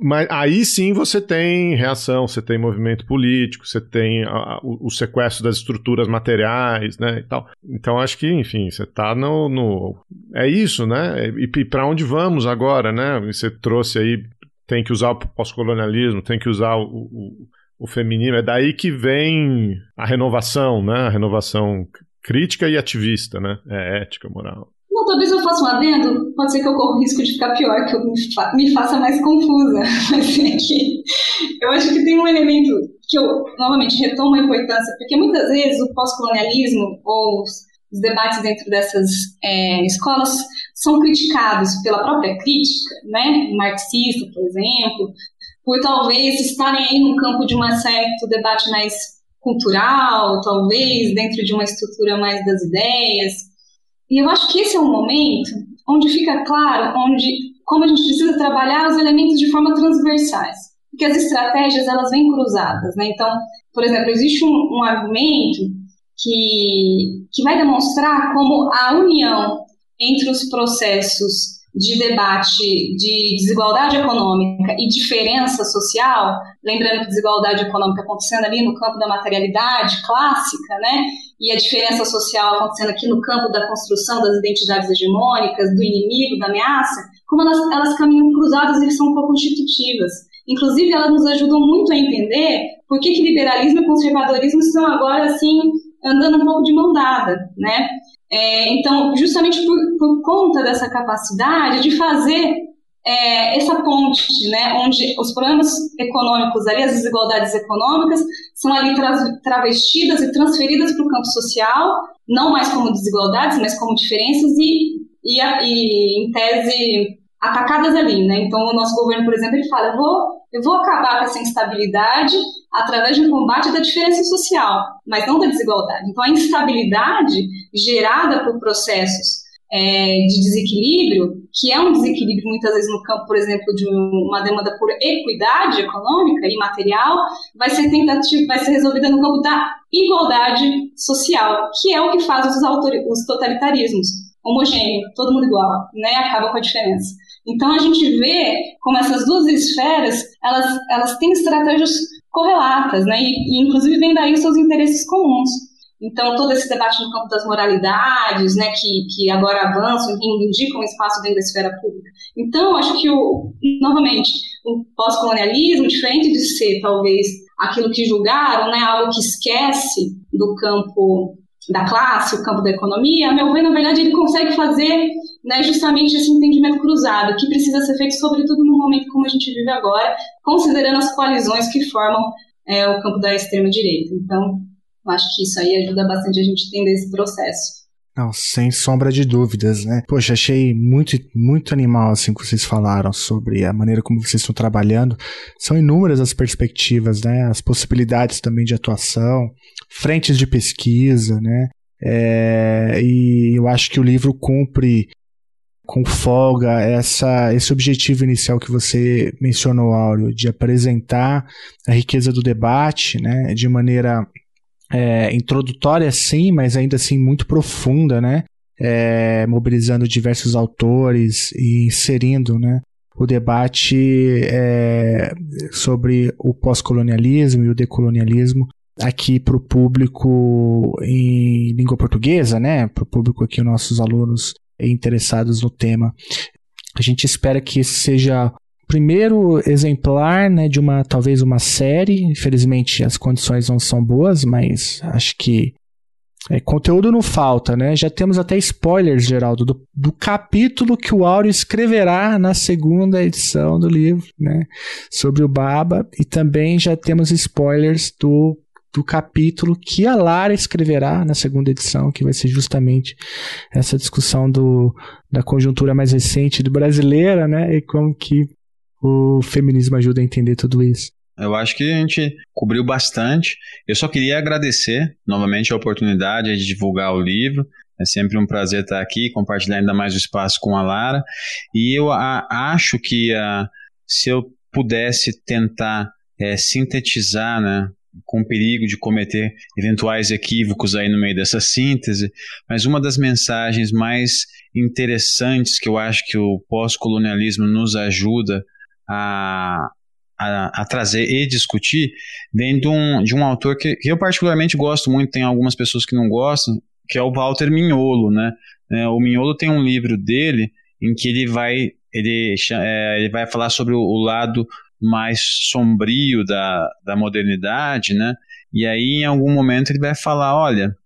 Mas aí sim você tem reação, você tem movimento político, você tem a, o, o, sequestro das estruturas materiais, né, e tal. Então acho que, enfim, você está no, no, É isso, né? E, e para onde vamos agora, né? Você trouxe aí, tem que usar o pós-colonialismo, tem que usar o, o, o. É daí que vem a renovação, né? A renovação crítica e ativista, né? É ética, moral. Não, talvez eu faça um adendo, pode ser que eu corra o risco de ficar pior, que eu me, fa me faça mais confusa. Mas é que eu acho que tem um elemento que eu, novamente, retomo a importância, porque muitas vezes o pós-colonialismo ou os debates dentro dessas é, escolas são criticados pela própria crítica, né, marxista, por exemplo, por talvez estarem aí no campo de um certo debate mais cultural, talvez dentro de uma estrutura mais das ideias, e eu acho que esse é um momento onde fica claro onde, como a gente precisa trabalhar os elementos de forma transversais. Porque as estratégias, elas vêm cruzadas, né? Então, por exemplo, existe um, um argumento que, que vai demonstrar como a união entre os processos de debate de desigualdade econômica e diferença social, lembrando que desigualdade econômica acontecendo ali no campo da materialidade clássica, né? E a diferença social acontecendo aqui no campo da construção das identidades hegemônicas, do inimigo, da ameaça, como elas, elas caminham cruzadas e são co-constitutivas. Inclusive, elas nos ajudam muito a entender por que, que liberalismo e conservadorismo estão agora, assim, andando um pouco de mão dada, né? É, então, justamente por, por, conta dessa capacidade de fazer é, essa ponte, né, onde os problemas econômicos ali, as desigualdades econômicas, são ali tra travestidas e transferidas para o campo social, não mais como desigualdades, mas como diferenças e, e, e em tese atacadas ali, né? Então o nosso governo, por exemplo, ele fala, eu vou, eu vou acabar com essa instabilidade através de um combate da diferença social, mas não da desigualdade. Então a instabilidade gerada por processos é, de desequilíbrio, que é um desequilíbrio muitas vezes no campo, por exemplo, de uma demanda por equidade econômica e material, vai ser tentativa, vai ser resolvida no campo da igualdade social, que é o que faz os, os totalitarismos homogêneo, todo mundo igual, né? Acaba com a diferença. Então a gente vê como essas duas esferas elas, elas têm estratégias correlatas, né? E, e inclusive vem daí os seus interesses comuns. Então, todo esse debate no campo das moralidades, né, que, que agora avançam e indicam espaço dentro da esfera pública. Então, acho que, o, novamente, o pós-colonialismo, diferente de ser, talvez, aquilo que julgaram, né, algo que esquece do campo da classe, o campo da economia, meu ver, na verdade, ele consegue fazer né, justamente esse entendimento cruzado, que precisa ser feito, sobretudo no momento como a gente vive agora, considerando as coalizões que formam é, o campo da extrema-direita. Então, eu acho que isso aí ajuda bastante a gente entender esse processo. Não, sem sombra de dúvidas, né? Poxa, achei muito, muito animal, assim, que vocês falaram sobre a maneira como vocês estão trabalhando. São inúmeras as perspectivas, né? As possibilidades também de atuação, frentes de pesquisa, né? É, e eu acho que o livro cumpre com folga essa, esse objetivo inicial que você mencionou, Áureo, de apresentar a riqueza do debate, né? De maneira é, introdutória sim, mas ainda assim muito profunda, né? É, mobilizando diversos autores e inserindo, né? O debate é, sobre o pós-colonialismo e o decolonialismo aqui para o público em língua portuguesa, né? Para o público aqui, nossos alunos interessados no tema. A gente espera que esse seja primeiro exemplar né, de uma talvez uma série. Infelizmente as condições não são boas, mas acho que é, conteúdo não falta, né? Já temos até spoilers, Geraldo, do, do capítulo que o Áureo escreverá na segunda edição do livro, né? Sobre o Baba. E também já temos spoilers do, do capítulo que a Lara escreverá na segunda edição, que vai ser justamente essa discussão do, da conjuntura mais recente do brasileira, né? E como que o feminismo ajuda a entender tudo isso? Eu acho que a gente cobriu bastante. Eu só queria agradecer novamente a oportunidade de divulgar o livro. É sempre um prazer estar aqui, compartilhar ainda mais o espaço com a Lara. E eu a, acho que a, se eu pudesse tentar é, sintetizar né, com perigo de cometer eventuais equívocos aí no meio dessa síntese, mas uma das mensagens mais interessantes que eu acho que o pós-colonialismo nos ajuda a, a, a, trazer e discutir vem de um, de um autor que, que, eu particularmente gosto muito, tem algumas pessoas que não gostam, que é o Walter Mignolo, né? É, o Mignolo tem um livro dele em que ele vai ele, é, ele vai falar sobre o, o, lado mais sombrio da, da modernidade, né? E aí, em algum momento, ele vai falar: olha,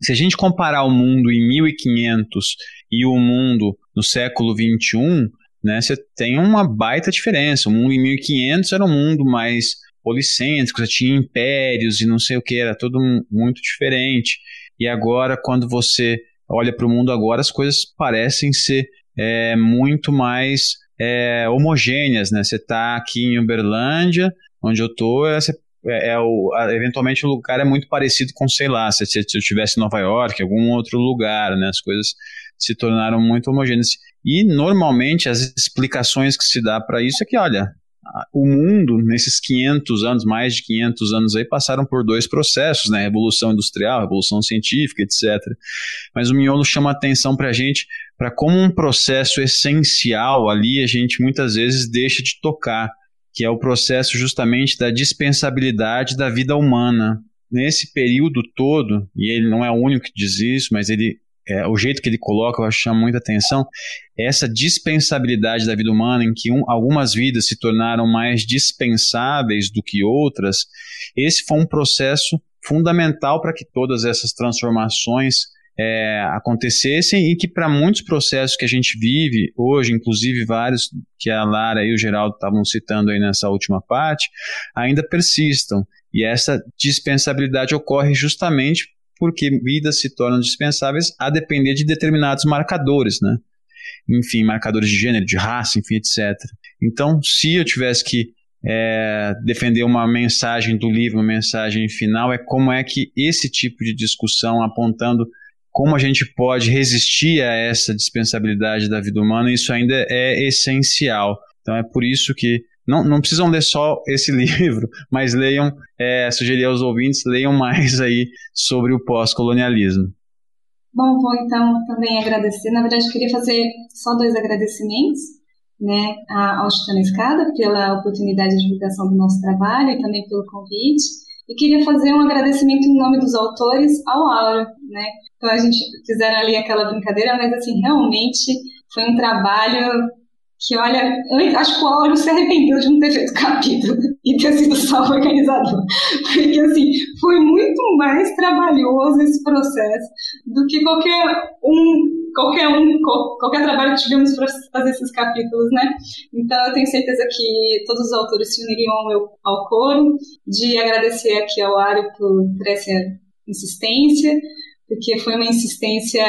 se a gente comparar o mundo em 1500 e o mundo no século 21, né, você tem uma baita diferença. O mundo em 1500 era um mundo mais policêntrico, você tinha impérios e não sei o que, era tudo muito diferente. E agora, quando você olha para o mundo agora, as coisas parecem ser é, muito mais é, homogêneas, né? Você está aqui em Uberlândia, onde eu tô, é, é, é eventualmente o lugar é muito parecido com, sei lá, se, se eu estivesse em Nova York, algum outro lugar, né? As coisas se tornaram muito homogêneas. E normalmente as explicações que se dá para isso é que, olha, o mundo, nesses 500 anos, mais de 500 anos aí, passaram por dois processos, né? Revolução Industrial, Revolução Científica, etc. Mas o Miolo chama atenção para a gente para como um processo essencial ali a gente muitas vezes deixa de tocar, que é o processo justamente da dispensabilidade da vida humana. Nesse período todo, e ele não é o único que diz isso, mas ele é, o jeito que ele coloca, eu acho que chama muita atenção, é essa dispensabilidade da vida humana, em que um, algumas vidas se tornaram mais dispensáveis do que outras, esse foi um processo fundamental para que todas essas transformações é, acontecessem e que para muitos processos que a gente vive hoje, inclusive vários que a Lara e o Geraldo estavam citando aí nessa última parte, ainda persistam. E essa dispensabilidade ocorre justamente porque vidas se tornam dispensáveis a depender de determinados marcadores, né? Enfim, marcadores de gênero, de raça, enfim, etc. Então, se eu tivesse que é, defender uma mensagem do livro, uma mensagem final, é como é que esse tipo de discussão apontando como a gente pode resistir a essa dispensabilidade da vida humana, isso ainda é essencial. Então é por isso que não, não precisam ler só esse livro, mas leiam, é, sugerir aos ouvintes, leiam mais aí sobre o pós-colonialismo. Bom, vou então também agradecer. Na verdade, queria fazer só dois agradecimentos, né, ao Chutando Escada pela oportunidade de divulgação do nosso trabalho e também pelo convite. E queria fazer um agradecimento em nome dos autores ao Auro, né? Então a gente fizeram ali aquela brincadeira, mas assim, realmente foi um trabalho que olha, acho que o Áureo se arrependeu de não ter feito capítulo e ter sido só organizador. Porque, assim, foi muito mais trabalhoso esse processo do que qualquer um, qualquer um, qualquer trabalho que tivemos para fazer esses capítulos, né? Então, eu tenho certeza que todos os autores se uniriam ao, ao coro, de agradecer aqui ao Áureo por, por essa insistência, porque foi uma insistência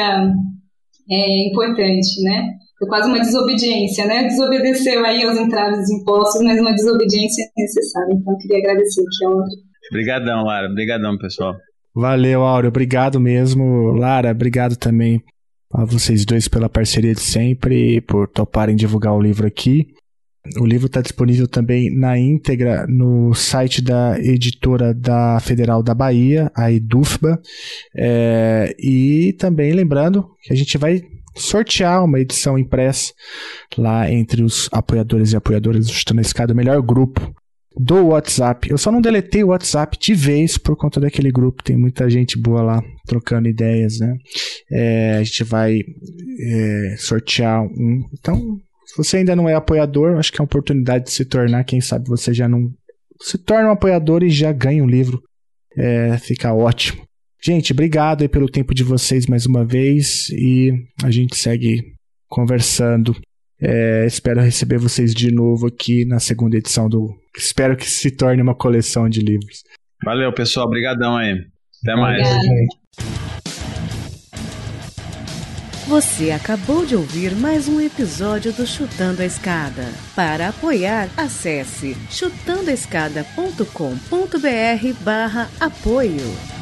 é, importante, né? Foi quase uma desobediência, né? Desobedeceu aí aos entraves impostos, mas uma desobediência necessária. Então, queria agradecer aqui ao Áureo. Obrigadão, Lara. Obrigadão, pessoal. Valeu, Áureo. Obrigado mesmo. Lara, obrigado também a vocês dois pela parceria de sempre, por toparem divulgar o livro aqui. O livro está disponível também na íntegra no site da editora da Federal da Bahia, a Edufba. É, e também lembrando que a gente vai sortear uma edição impressa lá entre os apoiadores e apoiadoras do Chutando a Escada, o melhor grupo do WhatsApp. Eu só não deletei o WhatsApp de vez por conta daquele grupo. Tem muita gente boa lá trocando ideias, né? É, a gente vai é, sortear um. Então, se você ainda não é apoiador, acho que é uma oportunidade de se tornar. Quem sabe você já não se torna um apoiador e já ganha um livro. É, fica ótimo. Gente, obrigado aí pelo tempo de vocês mais uma vez e a gente segue conversando. É, espero receber vocês de novo aqui na segunda edição do. Espero que se torne uma coleção de livros. Valeu, pessoal. Obrigadão aí. Até mais. Você acabou de ouvir mais um episódio do Chutando a Escada. Para apoiar, acesse chutandoaescada.com.br barra apoio.